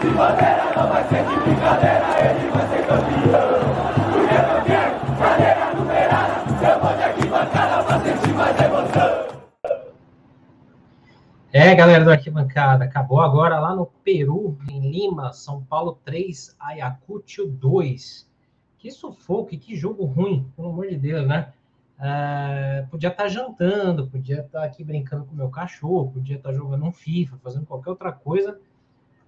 de bandeira, não vai ser de brincadeira, ele vai ser campeão. O campeão, cadeira numerada, eu vou de arquibancada pra sentir mais emoção. É, galera do Arquibancada, acabou agora lá no Peru, em Lima, São Paulo 3, Ayacucho 2. Que sufoco, que jogo ruim, pelo amor de Deus, né? Uh, podia estar tá jantando, podia estar tá aqui brincando com meu cachorro, podia estar tá jogando um FIFA, fazendo qualquer outra coisa,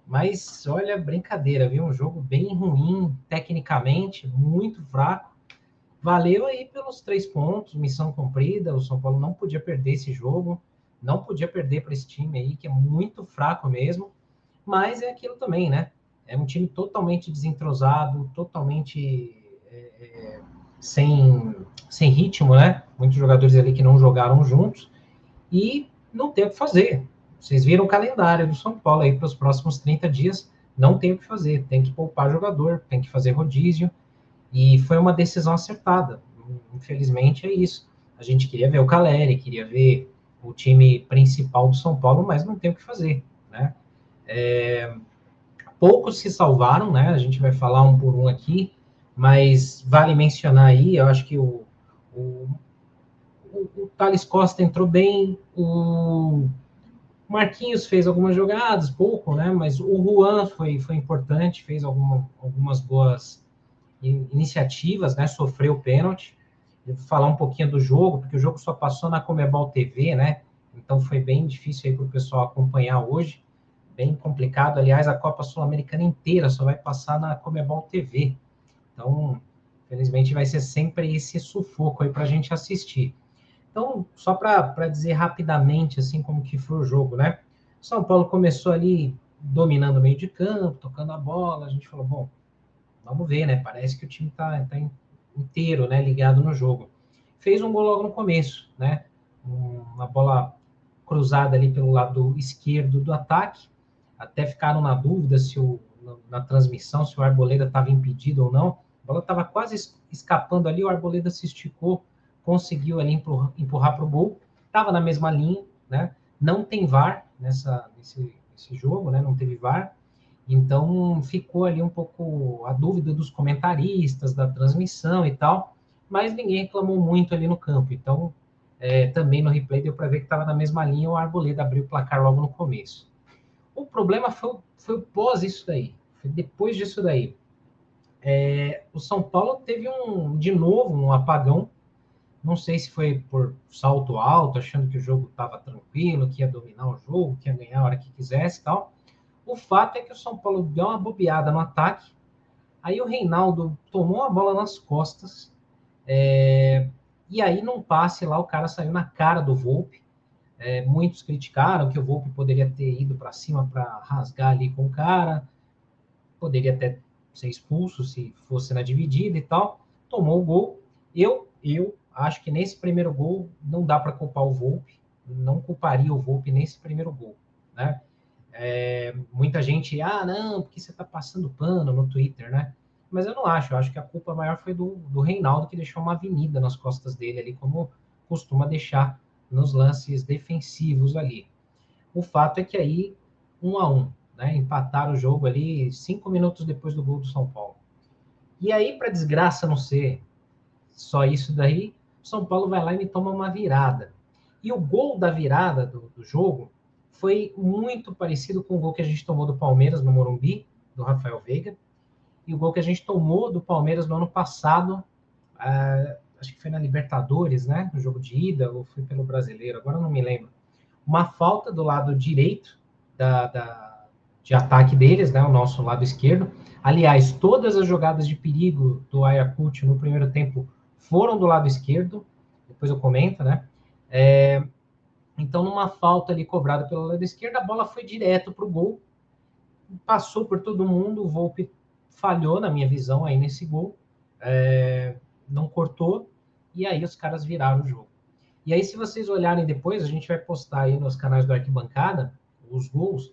mas olha, brincadeira, viu? Um jogo bem ruim, tecnicamente, muito fraco. Valeu aí pelos três pontos, missão cumprida. O São Paulo não podia perder esse jogo, não podia perder para esse time aí, que é muito fraco mesmo, mas é aquilo também, né? É um time totalmente desentrosado, totalmente. É, é, sem, sem ritmo, né? Muitos jogadores ali que não jogaram juntos e não tem o que fazer. Vocês viram o calendário do São Paulo aí para os próximos 30 dias, não tem o que fazer, tem que poupar jogador, tem que fazer rodízio, e foi uma decisão acertada. Infelizmente é isso. A gente queria ver o Caleri, queria ver o time principal do São Paulo, mas não tem o que fazer, né? É, poucos se salvaram, né? A gente vai falar um por um aqui mas vale mencionar aí, eu acho que o, o, o, Thales Costa entrou bem, o Marquinhos fez algumas jogadas, pouco, né? Mas o Juan foi, foi importante, fez alguma, algumas boas iniciativas, né? Sofreu pênalti. Eu vou falar um pouquinho do jogo, porque o jogo só passou na Comebol TV, né? Então foi bem difícil aí para o pessoal acompanhar hoje, bem complicado. Aliás, a Copa Sul-Americana inteira só vai passar na Comebol TV. Então, felizmente, vai ser sempre esse sufoco aí para a gente assistir. Então, só para dizer rapidamente, assim, como que foi o jogo, né? São Paulo começou ali dominando o meio de campo, tocando a bola, a gente falou, bom, vamos ver, né? Parece que o time tá, tá inteiro, né, ligado no jogo. Fez um gol logo no começo, né? Uma bola cruzada ali pelo lado esquerdo do ataque. Até ficaram na dúvida se o, na transmissão se o Arboleda estava impedido ou não. A bola estava quase escapando ali, o Arboleda se esticou, conseguiu ali empurrar para o gol. Estava na mesma linha, né? Não tem VAR nessa, nesse, nesse jogo, né? Não teve VAR. Então ficou ali um pouco a dúvida dos comentaristas, da transmissão e tal, mas ninguém reclamou muito ali no campo. Então é, também no replay deu para ver que estava na mesma linha, o Arboleda abriu o placar logo no começo. O problema foi, foi pós isso daí, foi depois disso daí. É, o São Paulo teve um, de novo, um apagão. Não sei se foi por salto alto, achando que o jogo estava tranquilo, que ia dominar o jogo, que ia ganhar a hora que quisesse e tal. O fato é que o São Paulo deu uma bobeada no ataque. Aí o Reinaldo tomou a bola nas costas. É, e aí, num passe lá, o cara saiu na cara do Volpe. É, muitos criticaram que o Volpe poderia ter ido para cima para rasgar ali com o cara. Poderia até ser expulso se fosse na dividida e tal. Tomou o gol. Eu, eu acho que nesse primeiro gol não dá para culpar o Volpe. Não culparia o Volpe nesse primeiro gol, né? É, muita gente, ah, não, porque você está passando pano no Twitter, né? Mas eu não acho, eu acho que a culpa maior foi do, do Reinaldo, que deixou uma avenida nas costas dele ali, como costuma deixar nos lances defensivos ali. O fato é que aí, um a um, né? Empataram o jogo ali cinco minutos depois do gol do São Paulo. E aí, para desgraça não ser só isso daí, São Paulo vai lá e me toma uma virada. E o gol da virada do, do jogo foi muito parecido com o gol que a gente tomou do Palmeiras no Morumbi, do Rafael Veiga, e o gol que a gente tomou do Palmeiras no ano passado, uh, acho que foi na Libertadores, né? No jogo de ida, ou foi pelo Brasileiro, agora não me lembro. Uma falta do lado direito da, da de ataque deles, né, o nosso lado esquerdo. Aliás, todas as jogadas de perigo do Ayacucho no primeiro tempo foram do lado esquerdo, depois eu comento, né? É, então, numa falta ali cobrada pelo lado esquerdo, a bola foi direto para o gol, passou por todo mundo, o Volpe falhou, na minha visão, aí nesse gol, é, não cortou, e aí os caras viraram o jogo. E aí, se vocês olharem depois, a gente vai postar aí nos canais do Arquibancada os gols,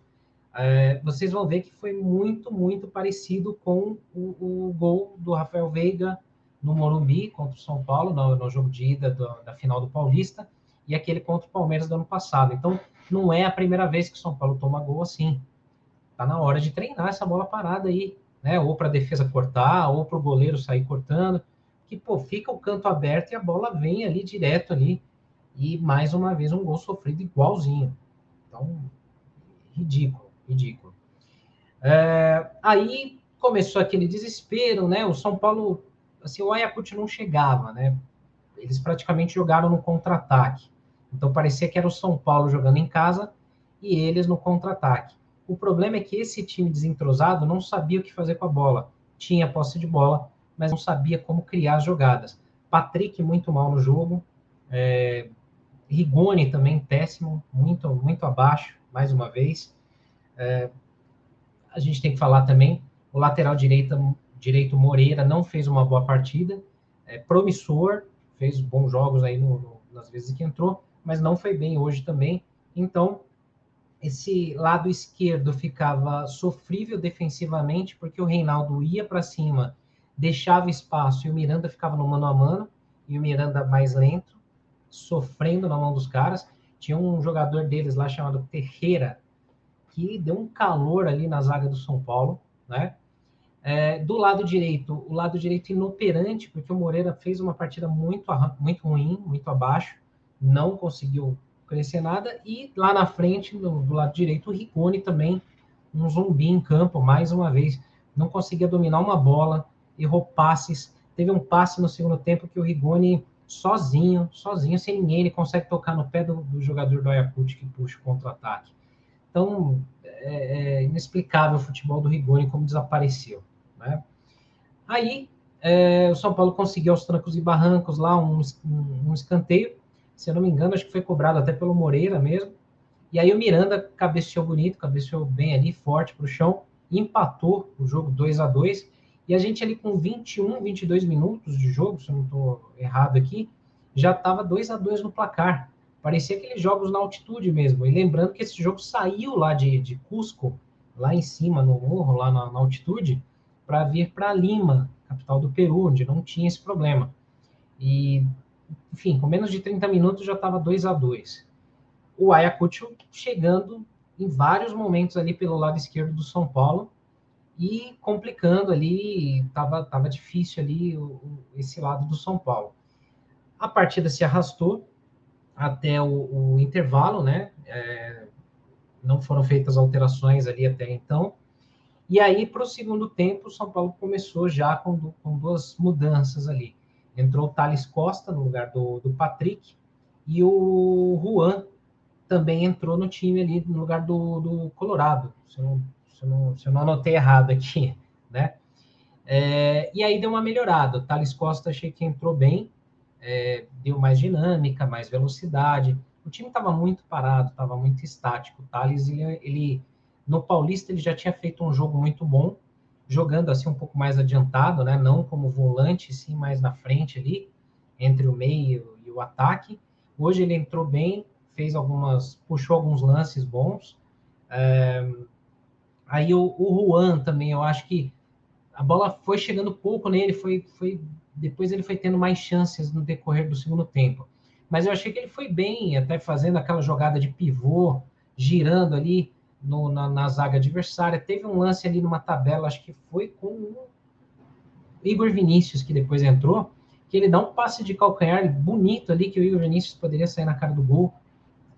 é, vocês vão ver que foi muito, muito parecido com o, o, gol do Rafael Veiga no Morumbi contra o São Paulo, no, no jogo de ida do, da final do Paulista, e aquele contra o Palmeiras do ano passado. Então, não é a primeira vez que o São Paulo toma gol assim. tá na hora de treinar essa bola parada aí, né? Ou para a defesa cortar, ou para o goleiro sair cortando, que pô, fica o canto aberto e a bola vem ali direto ali e mais uma vez um gol sofrido igualzinho. Então, ridículo, ridículo. É, aí começou aquele desespero, né? O São Paulo, assim, o Ayacucho não chegava, né? Eles praticamente jogaram no contra-ataque. Então parecia que era o São Paulo jogando em casa e eles no contra-ataque. O problema é que esse time desentrosado não sabia o que fazer com a bola. Tinha posse de bola, mas não sabia como criar as jogadas. Patrick muito mal no jogo. É, Rigoni também péssimo, muito, muito abaixo, mais uma vez. É, a gente tem que falar também, o lateral direita, direito Moreira não fez uma boa partida, é promissor, fez bons jogos aí no, no, nas vezes que entrou, mas não foi bem hoje também. Então, esse lado esquerdo ficava sofrível defensivamente, porque o Reinaldo ia para cima, deixava espaço e o Miranda ficava no mano a mano, e o Miranda mais lento, sofrendo na mão dos caras. Tinha um jogador deles lá chamado Terreira, que deu um calor ali na zaga do São Paulo, né? É, do lado direito, o lado direito inoperante, porque o Moreira fez uma partida muito, muito ruim, muito abaixo, não conseguiu crescer nada, e lá na frente, do, do lado direito, o Rigoni também, um zumbi em campo, mais uma vez, não conseguia dominar uma bola, errou passes, teve um passe no segundo tempo que o Rigoni sozinho, sozinho, sem ninguém, ele consegue tocar no pé do, do jogador do Ayacucho que puxa o contra-ataque. Então, é, é, inexplicável o futebol do Rigoni como desapareceu. Né? Aí, é, o São Paulo conseguiu aos trancos e barrancos lá um, um, um, escanteio, se eu não me engano, acho que foi cobrado até pelo Moreira mesmo. E aí o Miranda cabeceou bonito, cabeceou bem ali, forte para o chão, empatou o jogo 2 a 2 e a gente ali com 21, 22 minutos de jogo, se eu não estou errado aqui, já estava 2 a 2 no placar. Parecia aqueles jogos na altitude mesmo. E lembrando que esse jogo saiu lá de, de Cusco, lá em cima, no morro, lá na, na altitude, para vir para Lima, capital do Peru, onde não tinha esse problema. E, enfim, com menos de 30 minutos já estava 2 a 2 O Ayacucho chegando em vários momentos ali pelo lado esquerdo do São Paulo, e complicando ali, estava tava difícil ali o, esse lado do São Paulo. A partida se arrastou até o, o intervalo, né? É, não foram feitas alterações ali até então. E aí, para o segundo tempo, o São Paulo começou já com, com duas mudanças ali. Entrou o Thales Costa no lugar do, do Patrick e o Juan também entrou no time ali no lugar do, do Colorado. Se eu não se eu não, se eu não anotei errado aqui, né? É, e aí deu uma melhorada. O Thales Costa achei que entrou bem, é, deu mais dinâmica, mais velocidade. O time estava muito parado, estava muito estático. O Thales, ele, ele, no Paulista, ele já tinha feito um jogo muito bom, jogando assim um pouco mais adiantado, né? Não como volante, sim mais na frente ali, entre o meio e o ataque. Hoje ele entrou bem, fez algumas, puxou alguns lances bons. É, Aí o, o Juan também, eu acho que a bola foi chegando pouco nele, foi, foi depois ele foi tendo mais chances no decorrer do segundo tempo. Mas eu achei que ele foi bem, até fazendo aquela jogada de pivô, girando ali no, na, na, zaga adversária. Teve um lance ali numa tabela, acho que foi com o Igor Vinícius, que depois entrou, que ele dá um passe de calcanhar bonito ali, que o Igor Vinícius poderia sair na cara do gol.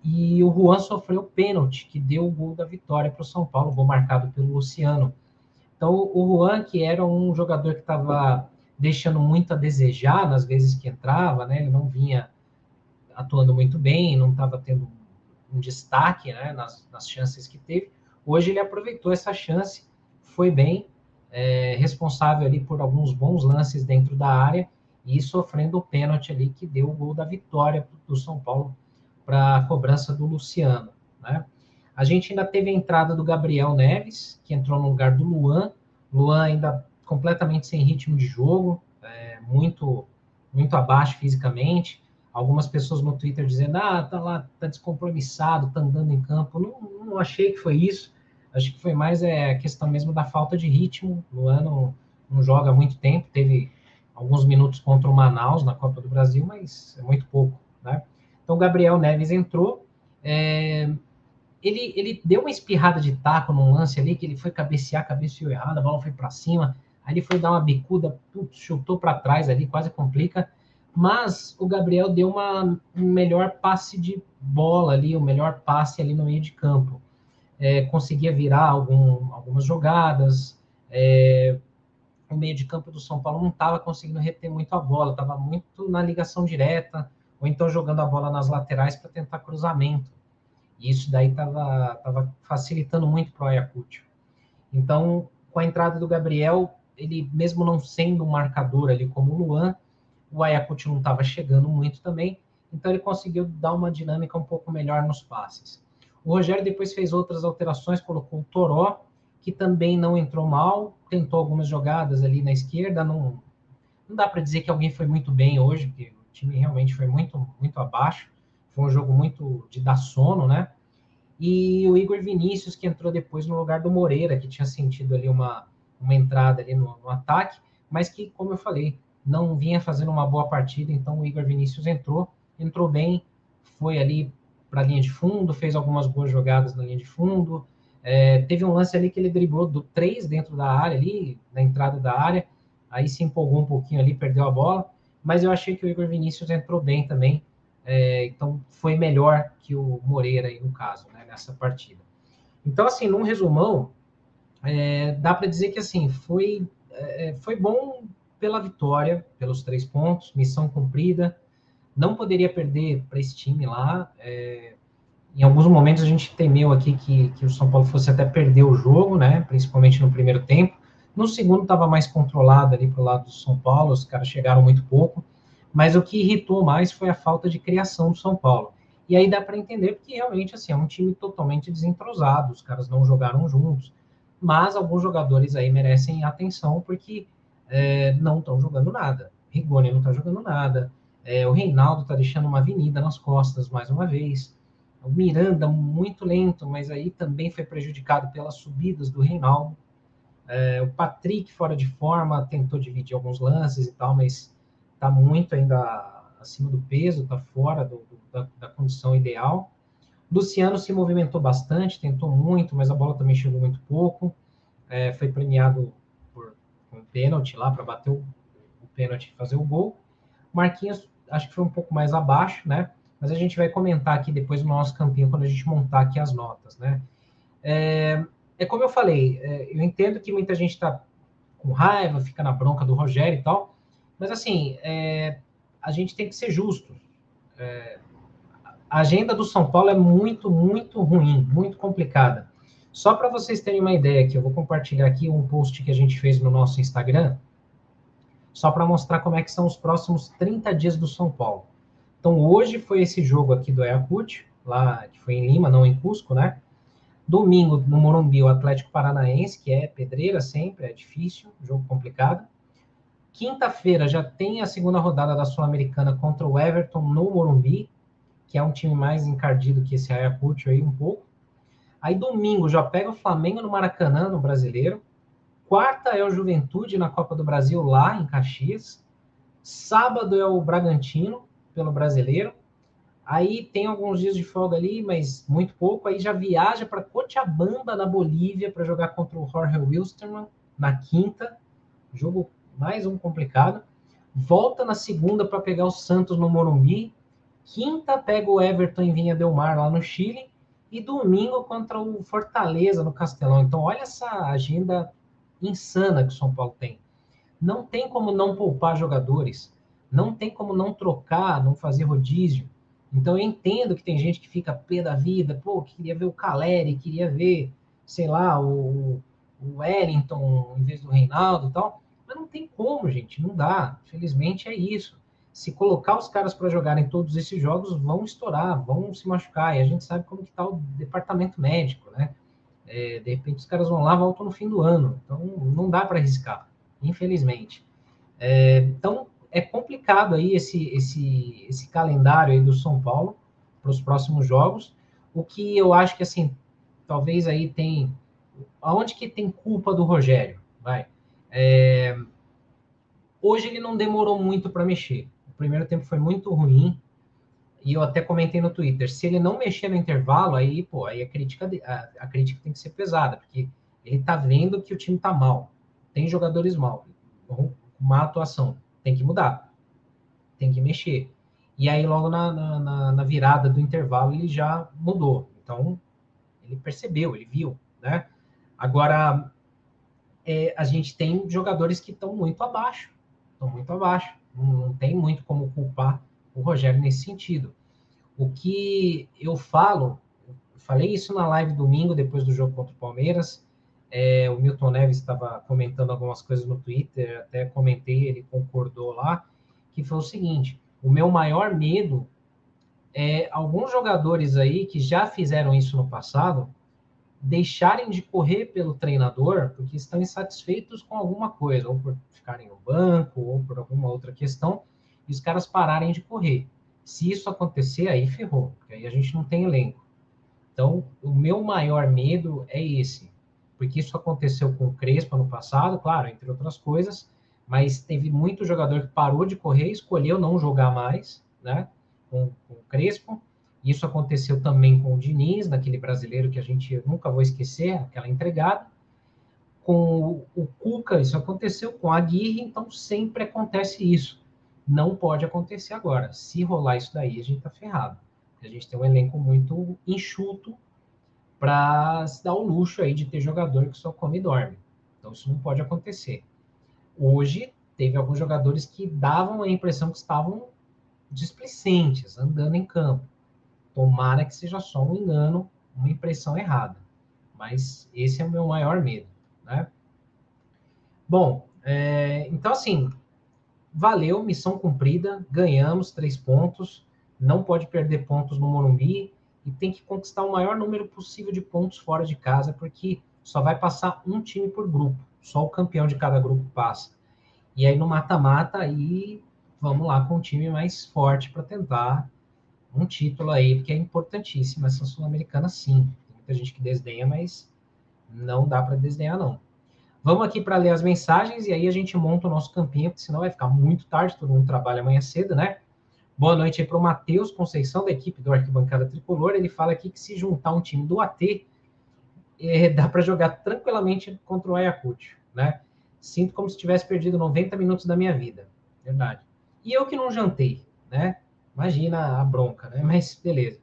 E o Juan sofreu pênalti, que deu o gol da vitória para o São Paulo, gol marcado pelo Luciano. Então, o Juan, que era um jogador que estava deixando muito a desejar nas vezes que entrava, né? Ele não vinha atuando muito bem, não estava tendo um destaque né? nas, nas, chances que teve. Hoje ele aproveitou essa chance, foi bem, é, responsável ali por alguns bons lances dentro da área e sofrendo o pênalti ali que deu o gol da vitória do São Paulo para a cobrança do Luciano. Né? A gente ainda teve a entrada do Gabriel Neves, que entrou no lugar do Luan. Luan ainda completamente sem ritmo de jogo, é, muito, muito abaixo fisicamente. Algumas pessoas no Twitter dizendo, ah, tá lá, tá descompromissado, tá andando em campo. Não, não achei que foi isso. Acho que foi mais é, a questão mesmo da falta de ritmo. Luan não, não joga muito tempo, teve alguns minutos contra o Manaus na Copa do Brasil, mas é muito pouco, né? Então, Gabriel Neves entrou. É, ele, ele deu uma espirrada de taco num lance ali, que ele foi cabecear, cabeceou errado, a bola foi para cima, aí ele foi dar uma bicuda, putz, chutou para trás ali, quase complica. Mas o Gabriel deu uma, um melhor passe de bola ali, o um melhor passe ali no meio de campo. É, conseguia virar algum, algumas jogadas. É, o meio de campo do São Paulo não estava conseguindo reter muito a bola, estava muito na ligação direta, ou então jogando a bola nas laterais para tentar cruzamento. E isso daí estava tava facilitando muito para o Ayacucho. Então, com a entrada do Gabriel, ele mesmo não sendo um marcador ali como o Luan, o Ayacucho não estava chegando muito também, então ele conseguiu dar uma dinâmica um pouco melhor nos passes. O Rogério depois fez outras alterações, colocou o Toró, que também não entrou mal, tentou algumas jogadas ali na esquerda, não, não dá para dizer que alguém foi muito bem hoje, porque o time realmente foi muito, muito abaixo, foi um jogo muito de dar sono, né? E o Igor Vinícius, que entrou depois no lugar do Moreira, que tinha sentido ali uma, uma entrada ali no, no ataque, mas que, como eu falei, não vinha fazendo uma boa partida, então o Igor Vinícius entrou, entrou bem, foi ali para a linha de fundo, fez algumas boas jogadas na linha de fundo. É, teve um lance ali que ele driblou do 3 dentro da área, ali, na entrada da área, aí se empolgou um pouquinho ali, perdeu a bola, mas eu achei que o Igor Vinícius entrou bem também, é, então foi melhor que o Moreira aí no caso, né, nessa partida. Então, assim, num resumão, é, dá para dizer que assim foi, é, foi bom pela vitória, pelos três pontos, missão cumprida. Não poderia perder para esse time lá. É, em alguns momentos a gente temeu aqui que, que o São Paulo fosse até perder o jogo, né? Principalmente no primeiro tempo. No segundo estava mais controlado ali para o lado do São Paulo, os caras chegaram muito pouco. Mas o que irritou mais foi a falta de criação do São Paulo. E aí dá para entender porque realmente assim, é um time totalmente desentrosado, os caras não jogaram juntos. Mas alguns jogadores aí merecem atenção porque é, não estão jogando nada. Rigoni não está jogando nada. É, o Reinaldo está deixando uma avenida nas costas mais uma vez. O Miranda muito lento, mas aí também foi prejudicado pelas subidas do Reinaldo. É, o Patrick fora de forma, tentou dividir alguns lances e tal, mas está muito ainda acima do peso, está fora do, do, da, da, condição ideal. Luciano se movimentou bastante, tentou muito, mas a bola também chegou muito pouco. É, foi premiado um pênalti lá para bater o, o pênalti e fazer o gol. Marquinhos, acho que foi um pouco mais abaixo, né? Mas a gente vai comentar aqui depois no nosso campinho, quando a gente montar aqui as notas, né? É, é como eu falei, é, eu entendo que muita gente está com raiva, fica na bronca do Rogério e tal, mas assim, é, a gente tem que ser justo. É, a agenda do São Paulo é muito, muito ruim, muito complicada. Só para vocês terem uma ideia aqui, eu vou compartilhar aqui um post que a gente fez no nosso Instagram, só para mostrar como é que são os próximos 30 dias do São Paulo. Então, hoje foi esse jogo aqui do Ayacucho, lá que foi em Lima, não em Cusco, né? Domingo, no Morumbi, o Atlético Paranaense, que é pedreira sempre, é difícil, jogo complicado. Quinta-feira já tem a segunda rodada da Sul-Americana contra o Everton no Morumbi, que é um time mais encardido que esse Ayacucho aí um pouco. Aí domingo já pega o Flamengo no Maracanã, no Brasileiro. Quarta é o Juventude na Copa do Brasil, lá em Caxias. Sábado é o Bragantino, pelo Brasileiro. Aí tem alguns dias de folga ali, mas muito pouco. Aí já viaja para Cochabamba, na Bolívia, para jogar contra o Jorge Wilstermann na quinta. Jogo mais um complicado. Volta na segunda para pegar o Santos no Morumbi. Quinta pega o Everton em Vinha Del Mar, lá no Chile e domingo contra o Fortaleza no Castelão. Então, olha essa agenda insana que o São Paulo tem. Não tem como não poupar jogadores, não tem como não trocar, não fazer rodízio. Então, eu entendo que tem gente que fica pé da vida, pô, queria ver o Caleri, queria ver, sei lá, o, o Wellington em vez do Reinaldo e tal. Mas não tem como, gente, não dá. Felizmente é isso se colocar os caras para jogarem todos esses jogos, vão estourar, vão se machucar. E a gente sabe como que está o departamento médico, né? É, de repente os caras vão lá, voltam no fim do ano. Então não dá para arriscar, infelizmente. É, então é complicado aí esse, esse, esse calendário aí do São Paulo para os próximos jogos. O que eu acho que assim, talvez aí tem. Aonde que tem culpa do Rogério? Vai. É, hoje ele não demorou muito para mexer primeiro tempo foi muito ruim e eu até comentei no Twitter, se ele não mexer no intervalo, aí, pô, aí a crítica, a, a crítica tem que ser pesada, porque ele tá vendo que o time tá mal, tem jogadores mal, má atuação, tem que mudar, tem que mexer. E aí, logo na, na, na virada do intervalo, ele já mudou. Então, ele percebeu, ele viu, né? Agora, é, a gente tem jogadores que estão muito abaixo, estão muito abaixo. Não, tem muito como culpar o Rogério nesse sentido. O que eu falo, falei isso na live domingo, depois do jogo contra o Palmeiras. É, o Milton Neves estava comentando algumas coisas no Twitter, até comentei, ele concordou lá, que foi o seguinte: o meu maior medo é alguns jogadores aí que já fizeram isso no passado deixarem de correr pelo treinador porque estão insatisfeitos com alguma coisa, ou por ficarem no banco, ou por alguma outra questão, e os caras pararem de correr. Se isso acontecer, aí ferrou, porque aí a gente não tem elenco. Então, o meu maior medo é esse, porque isso aconteceu com o Crespo no passado, claro, entre outras coisas, mas teve muito jogador que parou de correr, escolheu não jogar mais, né, com, com o Crespo, isso aconteceu também com o Diniz, naquele brasileiro que a gente nunca vou esquecer, aquela entregada. Com o Cuca, isso aconteceu com a Aguirre, então sempre acontece isso. Não pode acontecer agora. Se rolar isso daí, a gente tá ferrado. A gente tem um elenco muito enxuto para se dar o luxo aí de ter jogador que só come e dorme. Então isso não pode acontecer. Hoje teve alguns jogadores que davam a impressão que estavam displicentes, andando em campo. Tomara que seja só um engano, uma impressão errada. Mas esse é o meu maior medo, né? Bom, é, então assim, valeu, missão cumprida, ganhamos três pontos, não pode perder pontos no Morumbi e tem que conquistar o maior número possível de pontos fora de casa, porque só vai passar um time por grupo, só o campeão de cada grupo passa. E aí no mata-mata, aí vamos lá com o time mais forte para tentar um título aí, porque é importantíssimo essa Sul-Americana, sim. Tem muita gente que desdenha, mas não dá para desdenhar, não. Vamos aqui para ler as mensagens e aí a gente monta o nosso campinho, porque senão vai ficar muito tarde, todo mundo trabalha amanhã cedo, né? Boa noite aí para o Matheus Conceição, da equipe do Arquibancada Tricolor. Ele fala aqui que se juntar um time do AT, é, dá para jogar tranquilamente contra o Ayacucho, né? Sinto como se tivesse perdido 90 minutos da minha vida. Verdade. E eu que não jantei, né? Imagina a bronca, né? Mas beleza,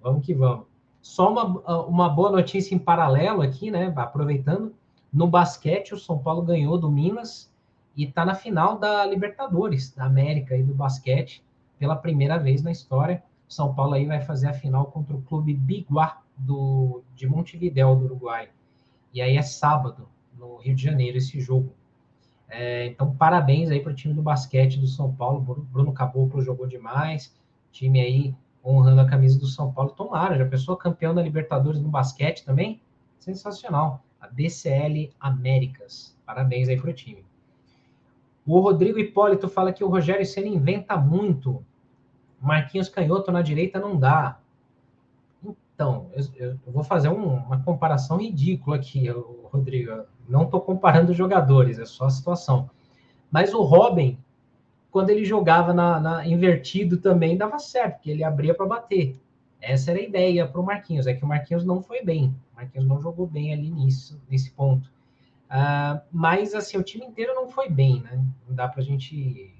vamos que vamos. Só uma, uma boa notícia em paralelo aqui, né? Aproveitando, no basquete, o São Paulo ganhou do Minas e está na final da Libertadores, da América e do basquete, pela primeira vez na história. São Paulo aí vai fazer a final contra o clube Biguá do, de Montevidéu, do Uruguai. E aí é sábado, no Rio de Janeiro, esse jogo. É, então, parabéns aí para o time do basquete do São Paulo. Bruno Caboclo jogou demais. Time aí honrando a camisa do São Paulo. Tomara, já pensou campeão da Libertadores no basquete também? Sensacional. A DCL Américas. Parabéns aí para o time. O Rodrigo Hipólito fala que o Rogério Senna inventa muito. Marquinhos Canhoto na direita não dá. Então, eu, eu vou fazer um, uma comparação ridícula aqui, Rodrigo. Não estou comparando jogadores, é só a situação. Mas o Robin, quando ele jogava na, na invertido também, dava certo, porque ele abria para bater. Essa era a ideia para o Marquinhos. É que o Marquinhos não foi bem. O Marquinhos não jogou bem ali nisso, nesse ponto. Uh, mas, assim, o time inteiro não foi bem, né? Não dá para a gente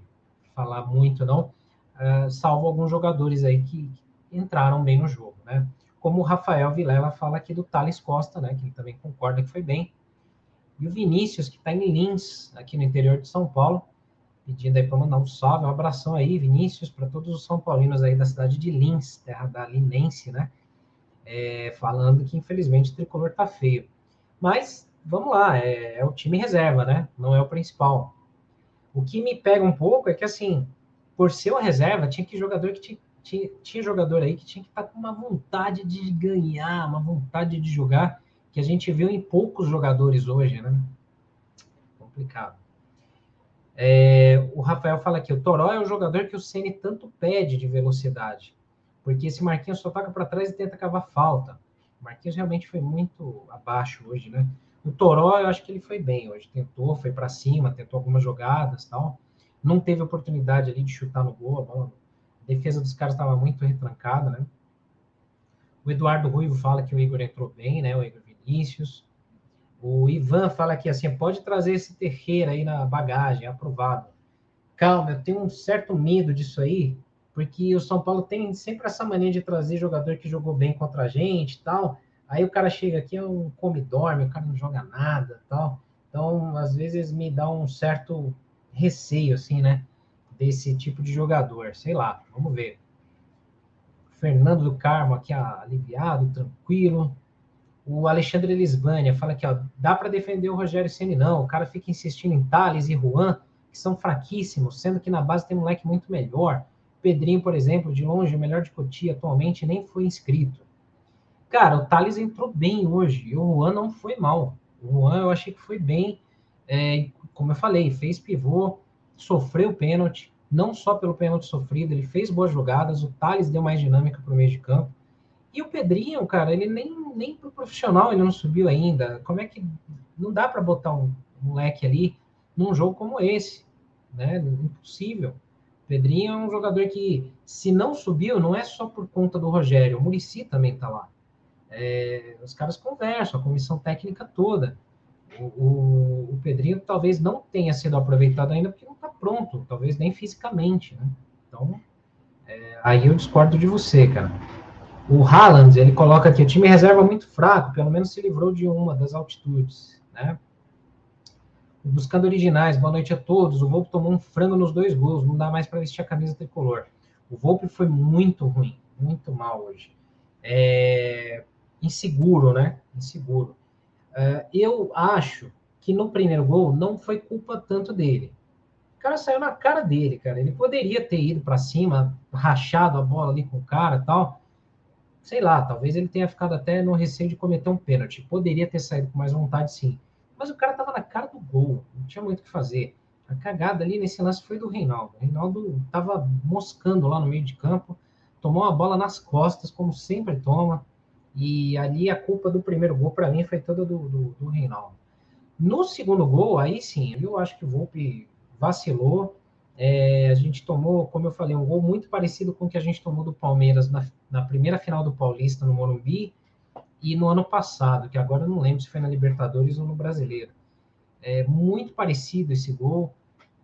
falar muito, não. Uh, salvo alguns jogadores aí que entraram bem no jogo, né? Como o Rafael Vilela fala aqui do Thales Costa, né? Que ele também concorda que foi bem. E o Vinícius, que está em Lins, aqui no interior de São Paulo, pedindo aí para mandar um salve, um abração aí, Vinícius, para todos os São Paulinos aí da cidade de Lins, terra da Linense, né? É, falando que infelizmente o tricolor tá feio. Mas vamos lá, é, é, o time reserva, né? Não é o principal. O que me pega um pouco é que assim, por ser uma reserva, tinha que jogador que tinha, tinha, tinha jogador aí que tinha que estar tá com uma vontade de ganhar, uma vontade de jogar que a gente viu em poucos jogadores hoje, né? Complicado. É, o Rafael fala aqui, o Toró é o jogador que o Ceni tanto pede de velocidade, porque esse Marquinhos só toca para trás e tenta cavar falta. O Marquinhos realmente foi muito abaixo hoje, né? O Toró, eu acho que ele foi bem hoje, tentou, foi para cima, tentou algumas jogadas, tal. Não teve oportunidade ali de chutar no gol, a bola A defesa dos caras estava muito retrancada, né? O Eduardo Ruivo fala que o Igor entrou bem, né? O Igor Vinícius. O Ivan fala aqui assim: pode trazer esse terreiro aí na bagagem, aprovado. Calma, eu tenho um certo medo disso aí, porque o São Paulo tem sempre essa mania de trazer jogador que jogou bem contra a gente e tal. Aí o cara chega aqui, é um come-dorme, o cara não joga nada tal. Então, às vezes me dá um certo receio, assim, né? Desse tipo de jogador. Sei lá, vamos ver. Fernando do Carmo aqui aliviado, tranquilo. O Alexandre Lisbânia fala aqui, ó, dá para defender o Rogério Ceni não. O cara fica insistindo em Thales e Juan, que são fraquíssimos, sendo que na base tem um moleque muito melhor. Pedrinho, por exemplo, de longe, o melhor de Cotia atualmente, nem foi inscrito. Cara, o Thales entrou bem hoje, e o Juan não foi mal. O Juan eu achei que foi bem, é, como eu falei, fez pivô, sofreu pênalti, não só pelo pênalti sofrido, ele fez boas jogadas, o Thales deu mais dinâmica para o meio de campo. E o Pedrinho, cara, ele nem, nem pro profissional ele não subiu ainda. Como é que não dá para botar um moleque ali num jogo como esse, né? Impossível. O Pedrinho é um jogador que, se não subiu, não é só por conta do Rogério, o Murici também tá lá. É, os caras conversam, a comissão técnica toda. O, o, o, Pedrinho talvez não tenha sido aproveitado ainda porque não está pronto, talvez nem fisicamente, né? Então, é, aí eu discordo de você, cara. O Haaland, ele coloca aqui, o time reserva muito fraco, pelo menos se livrou de uma das altitudes, né? Buscando originais, boa noite a todos. O Volpe tomou um frango nos dois gols, não dá mais para vestir a camisa tricolor. O Volpe foi muito ruim, muito mal hoje. É, inseguro, né? Inseguro. Uh, eu acho que no primeiro gol não foi culpa tanto dele. O cara saiu na cara dele, cara. Ele poderia ter ido para cima, rachado a bola ali com o cara tal. Sei lá, talvez ele tenha ficado até no receio de cometer um pênalti. Poderia ter saído com mais vontade, sim. Mas o cara tava na cara do gol, não tinha muito o que fazer. A cagada ali nesse lance foi do Reinaldo. O Reinaldo tava moscando lá no meio de campo, tomou a bola nas costas, como sempre toma e ali a culpa do primeiro gol, para mim, foi toda do, do, do, Reinaldo. No segundo gol, aí sim, eu acho que o Volpe vacilou. É, a gente tomou, como eu falei, um gol muito parecido com o que a gente tomou do Palmeiras na, na primeira final do Paulista no Morumbi e no ano passado, que agora eu não lembro se foi na Libertadores ou no Brasileiro. É muito parecido esse gol.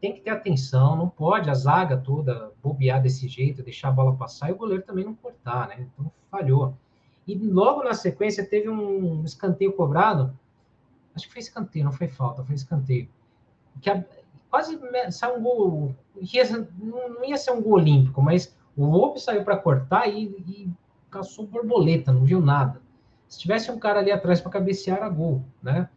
Tem que ter atenção, não pode a zaga toda bobear desse jeito, deixar a bola passar e o goleiro também não cortar, né? Então falhou. E logo na sequência teve um escanteio cobrado. Acho que foi escanteio, não foi falta, foi escanteio. Que a, quase saiu um gol. Não ia ser um gol olímpico, mas o Volpe saiu para cortar e, e caçou borboleta, não viu nada. Se tivesse um cara ali atrás para cabecear, era gol, né?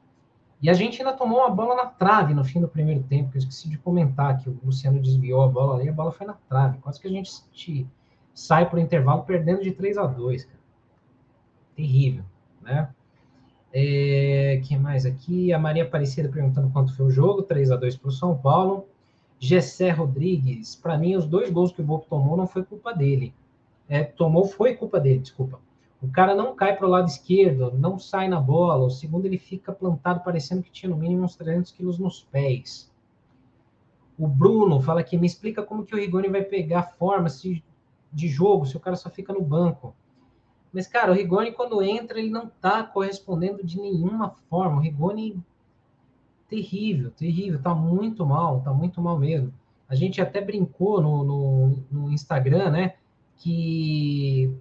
E a gente ainda tomou uma bola na trave no fim do primeiro tempo, que eu esqueci de comentar que o Luciano desviou a bola ali, a bola foi na trave. Quase que a gente sai para o intervalo perdendo de 3 a 2 cara terrível, né? É, que mais aqui? A Maria Aparecida perguntando quanto foi o jogo, 3 a 2 para o São Paulo. Gessé Rodrigues, para mim, os dois gols que o Volpe tomou não foi culpa dele. É, tomou, foi culpa dele, desculpa. O cara não cai para o lado esquerdo, não sai na bola. O segundo, ele fica plantado, parecendo que tinha no mínimo uns 300 quilos nos pés. O Bruno fala aqui, me explica como que o Rigoni vai pegar forma se, de jogo se o cara só fica no banco. Mas, cara, o Rigoni, quando entra, ele não tá correspondendo de nenhuma forma. O Rigoni, terrível, terrível. Tá muito mal, tá muito mal mesmo. A gente até brincou no, no, no Instagram, né? Que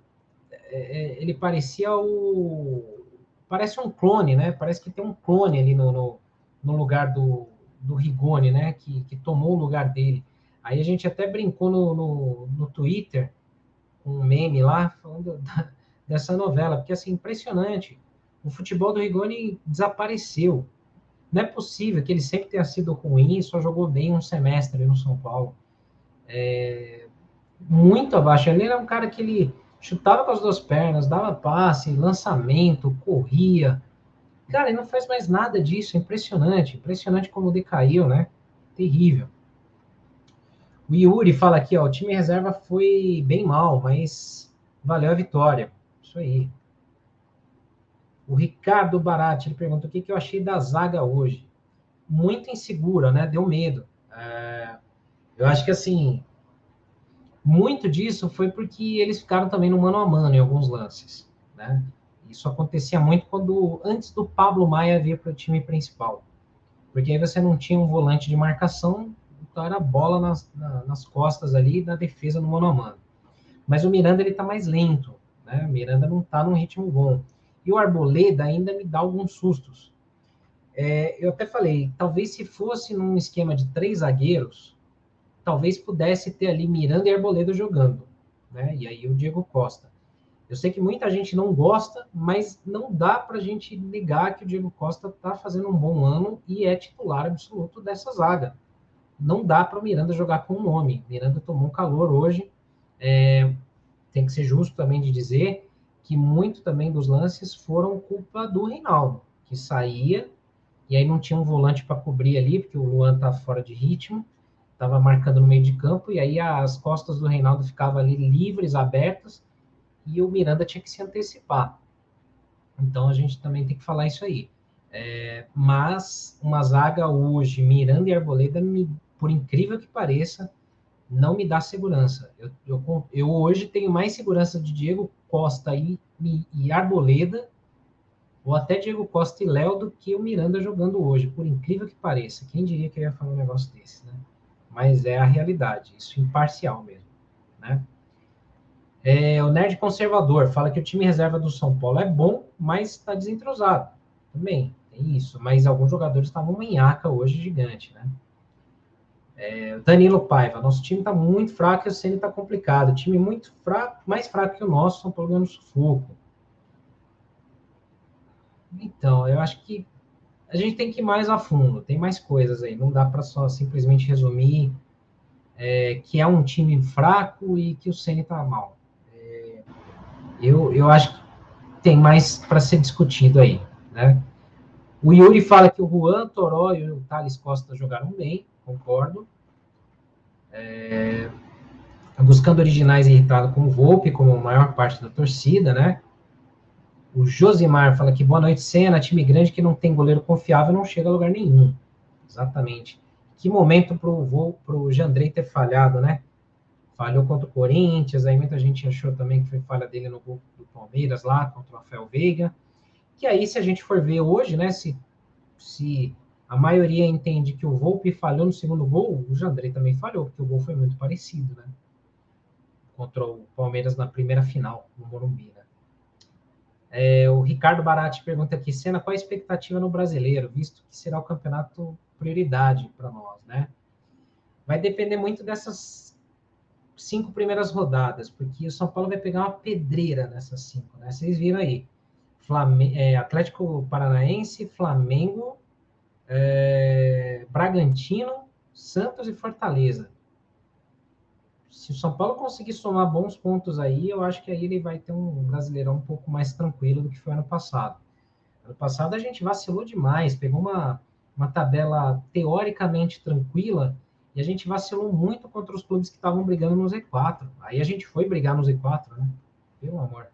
é, é, ele parecia o. Parece um clone, né? Parece que tem um clone ali no, no, no lugar do, do Rigoni, né? Que, que tomou o lugar dele. Aí a gente até brincou no, no, no Twitter, um meme lá, falando da, dessa novela, porque assim, impressionante. O futebol do Rigoni desapareceu. Não é possível que ele sempre tenha sido ruim e só jogou bem um semestre no São Paulo. É, muito abaixo. Ele era um cara que ele chutava com as duas pernas, dava passe, lançamento, corria. Cara, ele não faz mais nada disso. É impressionante. Impressionante como decaiu, né? Terrível. O Yuri fala aqui, ó, o time reserva foi bem mal, mas valeu a vitória. Isso aí. O Ricardo Barati, ele pergunta o que, que eu achei da zaga hoje. Muito insegura, né? Deu medo. É, eu acho que assim, Muito disso foi porque eles ficaram também no mano a mano em alguns lances, né? Isso acontecia muito quando antes do Pablo Maia vir para o time principal, porque aí você não tinha um volante de marcação, então era bola nas, nas costas ali da defesa no mano a mano. Mas o Miranda ele está mais lento, né? Miranda não está num ritmo bom. E o Arboleda ainda me dá alguns sustos. É, eu até falei, talvez se fosse num esquema de três zagueiros, talvez pudesse ter ali Miranda e Arboleda jogando, né? E aí o Diego Costa. Eu sei que muita gente não gosta, mas não dá para a gente negar que o Diego Costa está fazendo um bom ano e é titular absoluto dessa zaga. Não dá para o Miranda jogar com o nome. Miranda tomou um calor hoje. É, tem que ser justo também de dizer que muito também dos lances foram culpa do Reinaldo, que saía e aí não tinha um volante para cobrir ali, porque o Luan tá fora de ritmo, estava marcando no meio de campo, e aí as costas do Reinaldo ficavam ali livres, abertas, e o Miranda tinha que se antecipar. Então a gente também tem que falar isso aí. É, mas uma zaga hoje, Miranda e Arboleda, me, por incrível que pareça, não me dá segurança. Eu, eu, eu hoje tenho mais segurança de Diego Costa e, e, e Arboleda ou até Diego Costa e Léo do que o Miranda jogando hoje, por incrível que pareça. Quem diria que eu ia falar um negócio desse, né? Mas é a realidade, isso imparcial mesmo, né? É, o Nerd Conservador fala que o time reserva do São Paulo é bom, mas está desentrosado. Também, tem isso. Mas alguns jogadores estavam manhaca hoje gigante, né? É, Danilo Paiva, nosso time está muito fraco e o Ceni está complicado. Time muito fraco, mais fraco que o nosso, São Paulo ganhando sufoco. Então, eu acho que a gente tem que ir mais a fundo, tem mais coisas aí. Não dá para só simplesmente resumir é, que é um time fraco e que o Ceni está mal. É, eu, eu acho que tem mais para ser discutido aí, né? O Yuri fala que o Juan Toró e o Thales Costa jogaram bem, concordo. É, buscando originais irritado com o Volpe, como a maior parte da torcida, né? O Josimar fala que boa noite, Senna, time grande que não tem goleiro confiável não chega a lugar nenhum. Exatamente. Que momento pro, pro Jandrei ter falhado, né? Falhou contra o Corinthians, aí muita gente achou também que foi falha dele no gol do Palmeiras lá, contra o Rafael Veiga. Que aí, se a gente for ver hoje, né, se, se a maioria entende que o Volpe falhou no segundo gol, o Jandrei também falhou, porque o gol foi muito parecido, né? Contra o Palmeiras na primeira final, no Morumbi, né? É, o Ricardo Barati pergunta aqui, Senna, qual a expectativa no brasileiro, visto que será o campeonato prioridade para nós, né? Vai depender muito dessas cinco primeiras rodadas, porque o São Paulo vai pegar uma pedreira nessas cinco, né? Vocês viram aí. É, Atlético Paranaense, Flamengo, é, Bragantino, Santos e Fortaleza se o São Paulo conseguir somar bons pontos aí, eu acho que aí ele vai ter um brasileirão um pouco mais tranquilo do que foi ano passado. Ano passado a gente vacilou demais, pegou uma, uma tabela teoricamente tranquila e a gente vacilou muito contra os clubes que estavam brigando no Z4. Aí a gente foi brigar no Z4, né? Pelo amor.